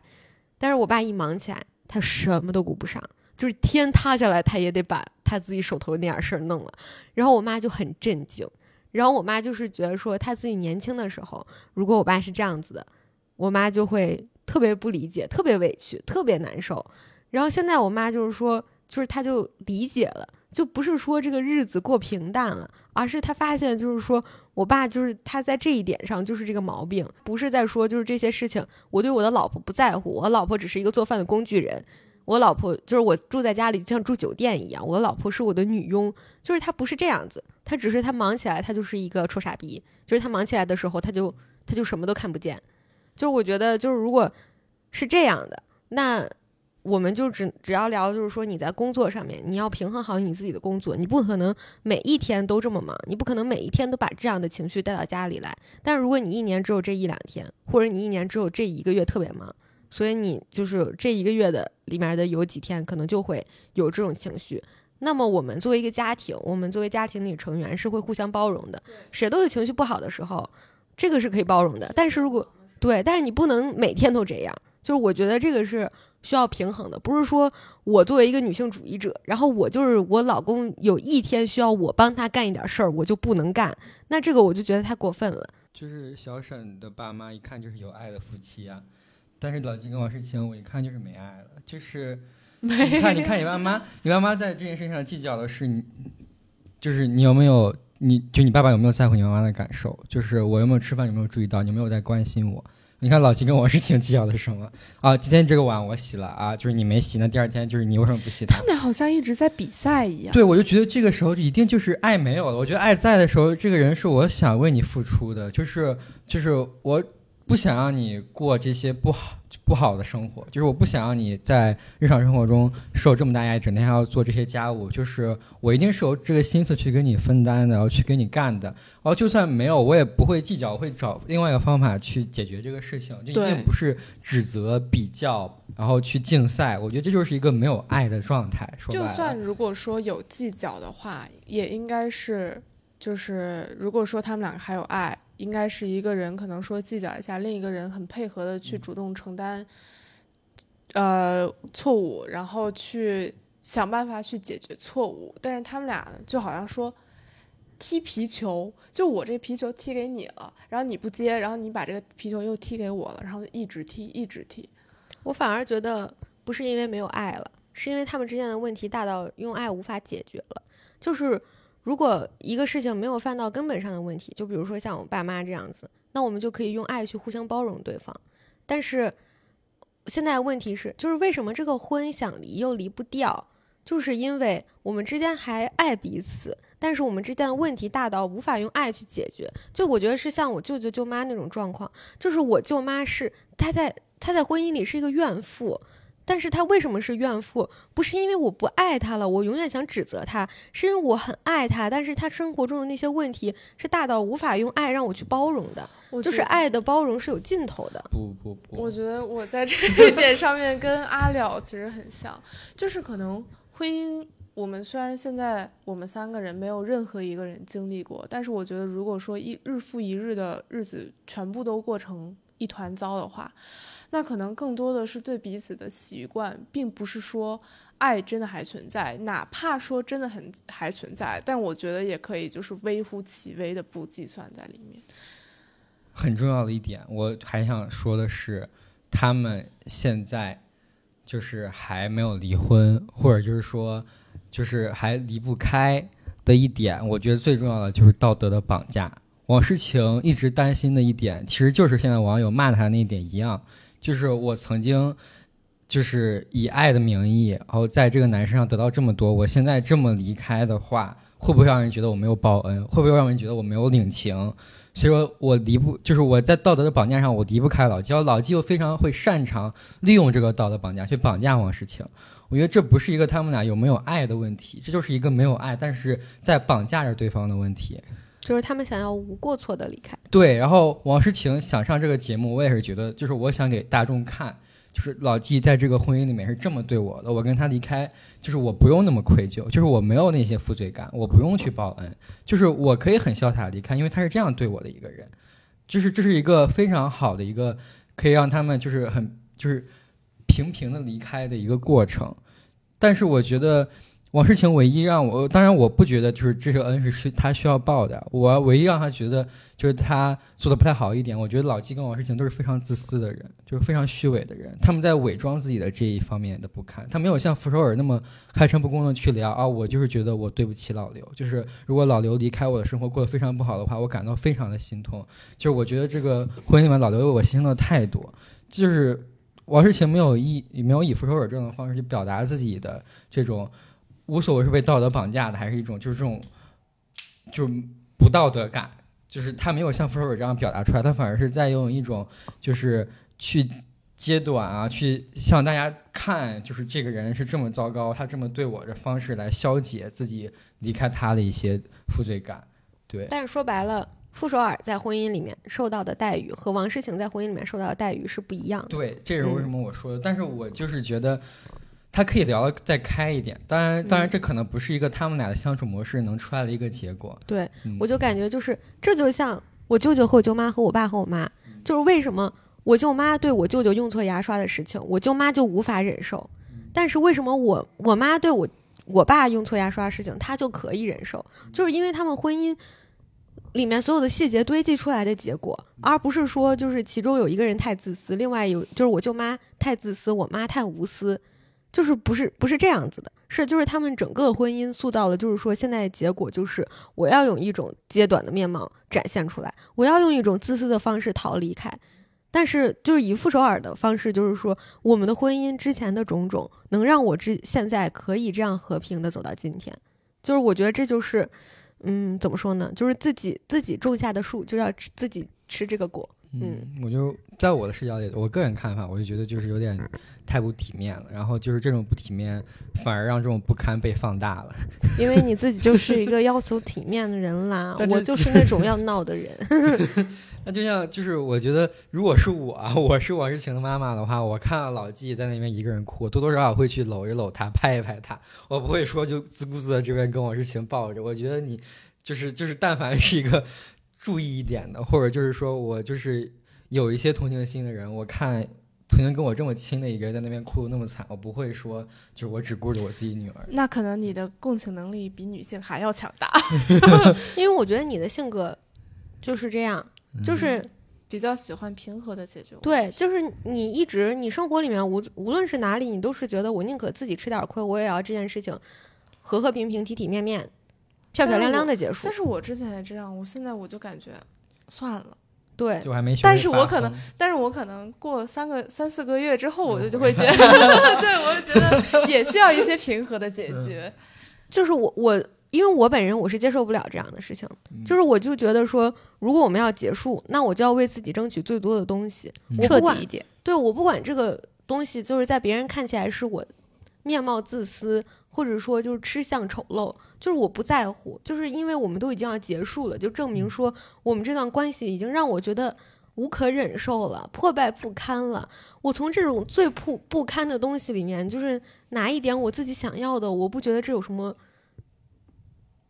但是我爸一忙起来，他什么都顾不上，就是天塌下来他也得把他自己手头那点事儿弄了。然后我妈就很震惊，然后我妈就是觉得说，她自己年轻的时候，如果我爸是这样子的，我妈就会特别不理解，特别委屈，特别难受。然后现在我妈就是说，就是她就理解了。就不是说这个日子过平淡了，而是他发现就是说我爸就是他在这一点上就是这个毛病，不是在说就是这些事情我对我的老婆不在乎，我老婆只是一个做饭的工具人，我老婆就是我住在家里就像住酒店一样，我老婆是我的女佣，就是他不是这样子，他只是他忙起来他就是一个臭傻逼，就是他忙起来的时候他就他就什么都看不见，就是我觉得就是如果是这样的那。我们就只只要聊，就是说你在工作上面，你要平衡好你自己的工作，你不可能每一天都这么忙，你不可能每一天都把这样的情绪带到家里来。但如果你一年只有这一两天，或者你一年只有这一个月特别忙，所以你就是这一个月的里面的有几天可能就会有这种情绪。那么我们作为一个家庭，我们作为家庭里成员是会互相包容的，谁都有情绪不好的时候，这个是可以包容的。但是如果对，但是你不能每天都这样，就是我觉得这个是。需要平衡的，不是说我作为一个女性主义者，然后我就是我老公有一天需要我帮他干一点事儿，我就不能干，那这个我就觉得太过分了。就是小沈的爸妈一看就是有爱的夫妻啊，但是老金跟王诗晴我一看就是没爱了，就是 你看你看你爸妈，你爸妈在这件事情上计较的是你，就是你有没有，你就你爸爸有没有在乎你妈妈的感受，就是我有没有吃饭有没有注意到，你有没有在关心我。你看老秦跟我是挺计较的是什么啊？今天这个碗我洗了啊，就是你没洗，那第二天就是你为什么不洗？他们俩好像一直在比赛一样。对，我就觉得这个时候一定就是爱没有了。我觉得爱在的时候，这个人是我想为你付出的，就是就是我不想让你过这些不好不好的生活，就是我不想让你在日常生活中受这么大压力，整天还要做这些家务。就是我一定是有这个心思去跟你分担的，然后去跟你干的。然后就算没有，我也不会计较，会找另外一个方法去解决这个事情。就一定不是指责、比较，然后去竞赛。我觉得这就是一个没有爱的状态。说就算如果说有计较的话，也应该是，就是如果说他们两个还有爱，应该是一个人可能说计较一下，另一个人很配合的去主动承担，呃错误，然后去想办法去解决错误。但是他们俩就好像说。踢皮球，就我这皮球踢给你了，然后你不接，然后你把这个皮球又踢给我了，然后一直踢，一直踢。我反而觉得不是因为没有爱了，是因为他们之间的问题大到用爱无法解决了。就是如果一个事情没有犯到根本上的问题，就比如说像我爸妈这样子，那我们就可以用爱去互相包容对方。但是现在问题是，就是为什么这个婚想离又离不掉？就是因为我们之间还爱彼此，但是我们之间的问题大到无法用爱去解决。就我觉得是像我舅舅舅妈那种状况，就是我舅妈是她在她在婚姻里是一个怨妇，但是他为什么是怨妇？不是因为我不爱他了，我永远想指责他，是因为我很爱他，但是他生活中的那些问题是大到无法用爱让我去包容的，就是爱的包容是有尽头的。不不不，我觉得我在这一点上面跟阿了其实很像，就是可能婚姻。我们虽然现在我们三个人没有任何一个人经历过，但是我觉得，如果说一日复一日的日子全部都过成一团糟的话，那可能更多的是对彼此的习惯，并不是说爱真的还存在。哪怕说真的很还存在，但我觉得也可以就是微乎其微的不计算在里面。很重要的一点，我还想说的是，他们现在就是还没有离婚，或者就是说。就是还离不开的一点，我觉得最重要的就是道德的绑架。王诗晴一直担心的一点，其实就是现在网友骂他那一点一样，就是我曾经就是以爱的名义，然后在这个男生上得到这么多，我现在这么离开的话，会不会让人觉得我没有报恩？会不会让人觉得我没有领情？所以说我离不，就是我在道德的绑架上我离不开老纪，老纪又非常会擅长利用这个道德绑架去绑架王诗晴。我觉得这不是一个他们俩有没有爱的问题，这就是一个没有爱，但是在绑架着对方的问题。就是他们想要无过错的离开。对，然后王诗晴想上这个节目，我也是觉得，就是我想给大众看，就是老纪在这个婚姻里面是这么对我的，我跟他离开，就是我不用那么愧疚，就是我没有那些负罪感，我不用去报恩，就是我可以很潇洒离开，因为他是这样对我的一个人，就是这是一个非常好的一个可以让他们就是很就是。平平的离开的一个过程，但是我觉得王诗晴唯一让我，当然我不觉得就是这个恩是需他需要报的。我唯一让他觉得就是他做的不太好一点，我觉得老纪跟王诗晴都是非常自私的人，就是非常虚伪的人。他们在伪装自己的这一方面的不堪，他没有像傅首尔那么开诚布公的去聊啊。我就是觉得我对不起老刘，就是如果老刘离开我的生活过得非常不好的话，我感到非常的心痛。就是我觉得这个婚姻里面老刘为我牺牲的太多，就是。王诗晴没有以没有以复仇者这种方式去表达自己的这种无所谓是被道德绑架的，还是一种就是这种就不道德感，就是他没有像复仇者这样表达出来，他反而是在用一种就是去揭短啊，去向大家看，就是这个人是这么糟糕，他这么对我的方式来消解自己离开他的一些负罪感，对。但是说白了。傅首尔在婚姻里面受到的待遇和王诗晴在婚姻里面受到的待遇是不一样的。对，这是为什么我说的。但是我就是觉得，他可以聊的再开一点。当然，当然，这可能不是一个他们俩的相处模式能出来的一个结果。对，我就感觉就是，这就像我舅舅和我舅妈和我爸和我妈，就是为什么我舅妈对我舅舅用错牙刷的事情，我舅妈就无法忍受，但是为什么我我妈对我我爸用错牙刷的事情，她就可以忍受？就是因为他们婚姻。里面所有的细节堆积出来的结果，而不是说就是其中有一个人太自私，另外有就是我舅妈太自私，我妈太无私，就是不是不是这样子的，是就是他们整个婚姻塑造的，就是说现在的结果就是我要用一种阶短的面貌展现出来，我要用一种自私的方式逃离开，但是就是以傅首尔的方式，就是说我们的婚姻之前的种种能让我之现在可以这样和平的走到今天，就是我觉得这就是。嗯，怎么说呢？就是自己自己种下的树，就要自己吃这个果。嗯，我就在我的视角里，我个人看法，我就觉得就是有点太不体面了。然后就是这种不体面，反而让这种不堪被放大了。因为你自己就是一个要求体面的人啦，我就 是那种要闹的人。那就像就是我觉得，如果是我，我是王诗晴的妈妈的话，我看到老纪在那边一个人哭，多多少少会去搂一搂他，拍一拍他。我不会说就自顾自的这边跟王诗晴抱着。我觉得你就是就是，但凡是一个注意一点的，或者就是说我就是有一些同情心的人，我看曾经跟我这么亲的一个人在那边哭的那么惨，我不会说就是我只顾着我自己女儿。那可能你的共情能力比女性还要强大，因为我觉得你的性格就是这样。就是比较喜欢平和的解决。对，就是你一直你生活里面无无论是哪里，你都是觉得我宁可自己吃点亏，我也要这件事情和和平平、体体面面、漂漂亮亮的结束。但是我之前也这样，我现在我就感觉算了。对，就还没。但是我可能，但是我可能过三个三四个月之后，我就就会觉得，对我就觉得也需要一些平和的解决。就是我我。因为我本人我是接受不了这样的事情，就是我就觉得说，如果我们要结束，那我就要为自己争取最多的东西，彻底一点。对我不管这个东西，就是在别人看起来是我面貌自私，或者说就是吃相丑陋，就是我不在乎，就是因为我们都已经要结束了，就证明说我们这段关系已经让我觉得无可忍受了，破败不堪了。我从这种最不不堪的东西里面，就是拿一点我自己想要的，我不觉得这有什么。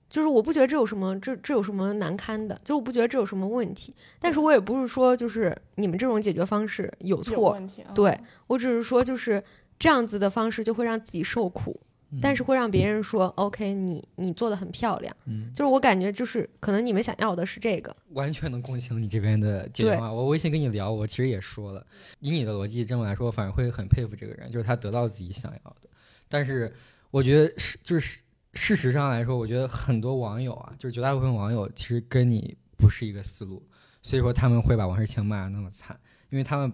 就是我不觉得这有什么，这这有什么难堪的？就我不觉得这有什么问题。但是我也不是说就是你们这种解决方式有错，问题啊对我只是说就是这样子的方式就会让自己受苦，但是会让别人说 OK，你你做的很漂亮。嗯，就是我感觉就是可能你们想要的是这个，完全能共情你这边的解决方案。我微信跟你聊，我其实也说了，以你的逻辑这么来说，我反而会很佩服这个人，就是他得到自己想要的。但是我觉得是就是事实上来说，我觉得很多网友啊，就是绝大部分网友其实跟你不是一个思路，所以说他们会把王诗晴骂的那么惨，因为他们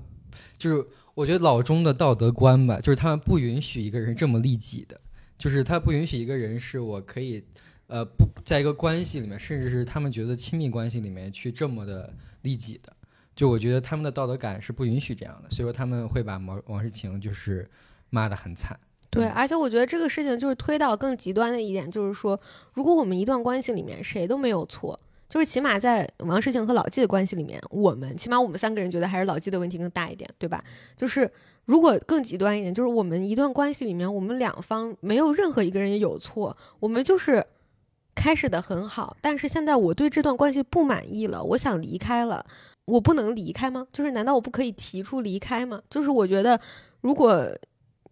就是我觉得老中的道德观吧，就是他们不允许一个人这么利己的，就是他不允许一个人是我可以。呃，不在一个关系里面，甚至是他们觉得亲密关系里面去这么的利己的，就我觉得他们的道德感是不允许这样的，所以说他们会把王王世晴就是骂得很惨。对，嗯而且我觉得这个事情就是推到更极端的一点，就是说，如果我们一段关系里面谁都没有错，就是起码在王世庆和老纪的关系里面，我们起码我们三个人觉得还是老纪的问题更大一点，对吧？就是如果更极端一点，就是我们一段关系里面，我们两方没有任何一个人有错，我们就是开始的很好，但是现在我对这段关系不满意了，我想离开了，我不能离开吗？就是难道我不可以提出离开吗？就是我觉得如果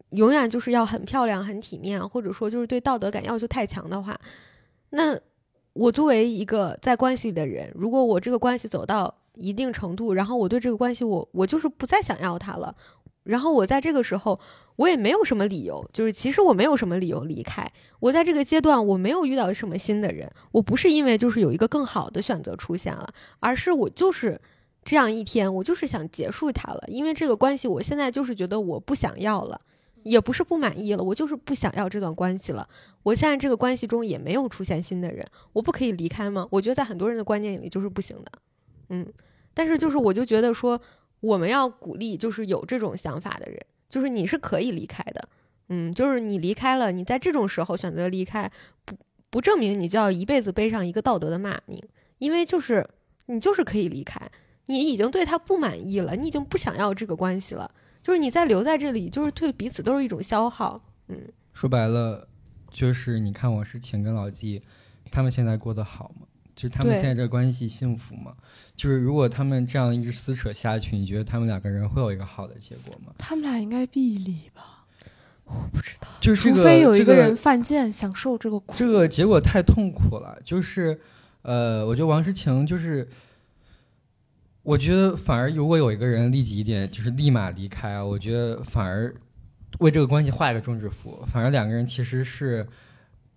永远就是要很漂亮、很体面，或者说就是对道德感要求太强的话，那我作为一个在关系里的人，如果我这个关系走到一定程度，然后我对这个关系我我就是不再想要它了，然后我在这个时候我也没有什么理由，就是其实我没有什么理由离开，我在这个阶段我没有遇到什么新的人，我不是因为就是有一个更好的选择出现了，而是我就是。这样一天，我就是想结束它了，因为这个关系，我现在就是觉得我不想要了，也不是不满意了，我就是不想要这段关系了。我现在这个关系中也没有出现新的人，我不可以离开吗？我觉得在很多人的观念里就是不行的，嗯。但是就是我就觉得说，我们要鼓励就是有这种想法的人，就是你是可以离开的，嗯，就是你离开了，你在这种时候选择离开，不不证明你就要一辈子背上一个道德的骂名，因为就是你就是可以离开。你已经对他不满意了，你已经不想要这个关系了，就是你再留在这里，就是对彼此都是一种消耗。嗯，说白了，就是你看王诗晴跟老纪，他们现在过得好吗？就是他们现在这关系幸福吗？就是如果他们这样一直撕扯下去，你觉得他们两个人会有一个好的结果吗？他们俩应该必离吧？我不知道。就是这个除非有一个人犯贱，享受这个苦。这个结果太痛苦了。就是，呃，我觉得王诗晴就是，我觉得反而如果有一个人利己一点，就是立马离开啊，我觉得反而为这个关系画一个终止符，反而两个人其实是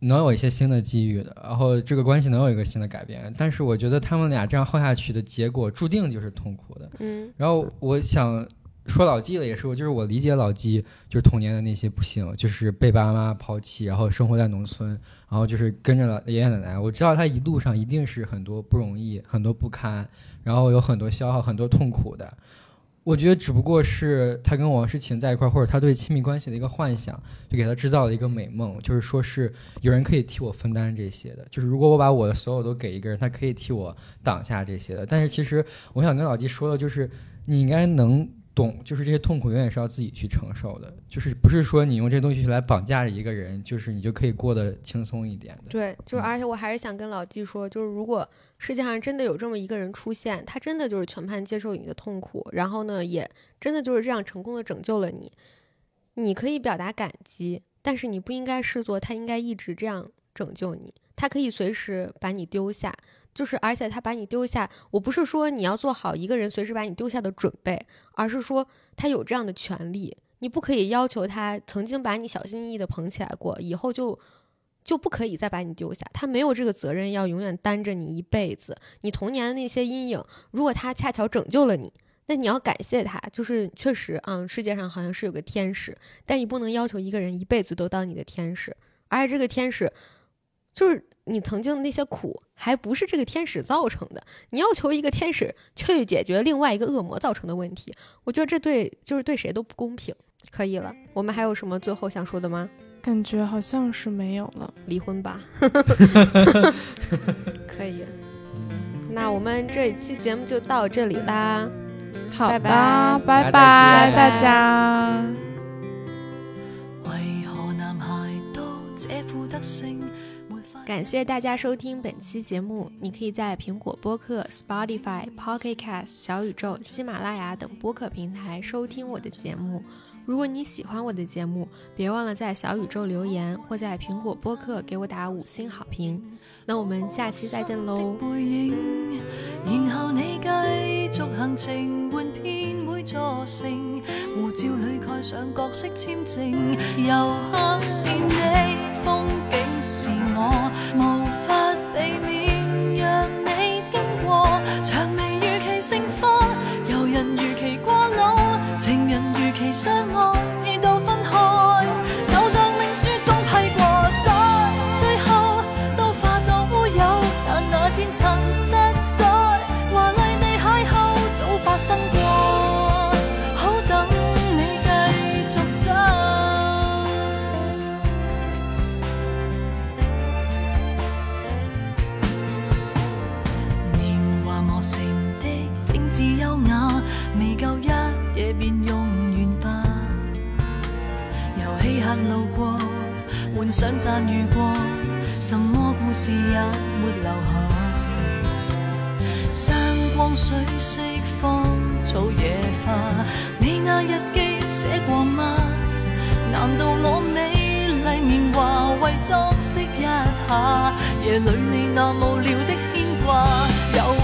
能有一些新的机遇的，然后这个关系能有一个新的改变。但是我觉得他们俩这样耗下去的结果，注定就是痛苦的。嗯然后我想说老纪了，也是我就是我理解老纪就是童年的那些不幸，就是被爸妈抛弃，然后生活在农村，然后就是跟着爷爷奶奶。我知道他一路上一定是很多不容易，很多不堪，然后有很多消耗，很多痛苦的。我觉得只不过是他跟王诗晴在一块儿，或者他对亲密关系的一个幻想，就给他制造了一个美梦，就是说是有人可以替我分担这些的，就是如果我把我的所有都给一个人，他可以替我挡下这些的。但是其实我想跟老纪说的就是，你应该能懂，就是这些痛苦永远是要自己去承受的，就是不是说你用这东西来绑架着一个人，就是你就可以过得轻松一点的。对，就而且我还是想跟老纪说，就是如果世界上真的有这么一个人出现，他真的就是全盘接受你的痛苦，然后呢，也真的就是这样成功的拯救了你，你可以表达感激，但是你不应该视作他应该一直这样拯救你，他可以随时把你丢下。就是，而且他把你丢下，我不是说你要做好一个人随时把你丢下的准备，而是说他有这样的权利，你不可以要求他曾经把你小心翼翼的捧起来过，以后就就不可以再把你丢下。他没有这个责任要永远担着你一辈子。你童年的那些阴影，如果他恰巧拯救了你，那你要感谢他。就是确实，嗯，世界上好像是有个天使，但你不能要求一个人一辈子都当你的天使，而且这个天使就是你曾经的那些苦，还不是这个天使造成的。你要求一个天使去解决另外一个恶魔造成的问题，我觉得这对就是对谁都不公平。可以了。我们还有什么最后想说的吗？感觉好像是没有了。离婚吧。可以。那我们这一期节目就到这里啦。好的，拜拜拜大家。为何男孩都这副德性？感谢大家收听本期节目。你可以在苹果播客、Spotify、Pocket Cast、小宇宙、喜马拉雅等播客平台收听我的节目。如果你喜欢我的节目，别忘了在小宇宙留言，或在苹果播客给我打五星好评。那我们下期再见喽！照裏蓋上角色簽證，遊客是你，風景是我，想讚譽過。什麼故事也沒留下。山光水色，芳草野花，你那日記寫過嗎？難道我美麗年華為裝飾一下夜裏你那無聊的牽掛？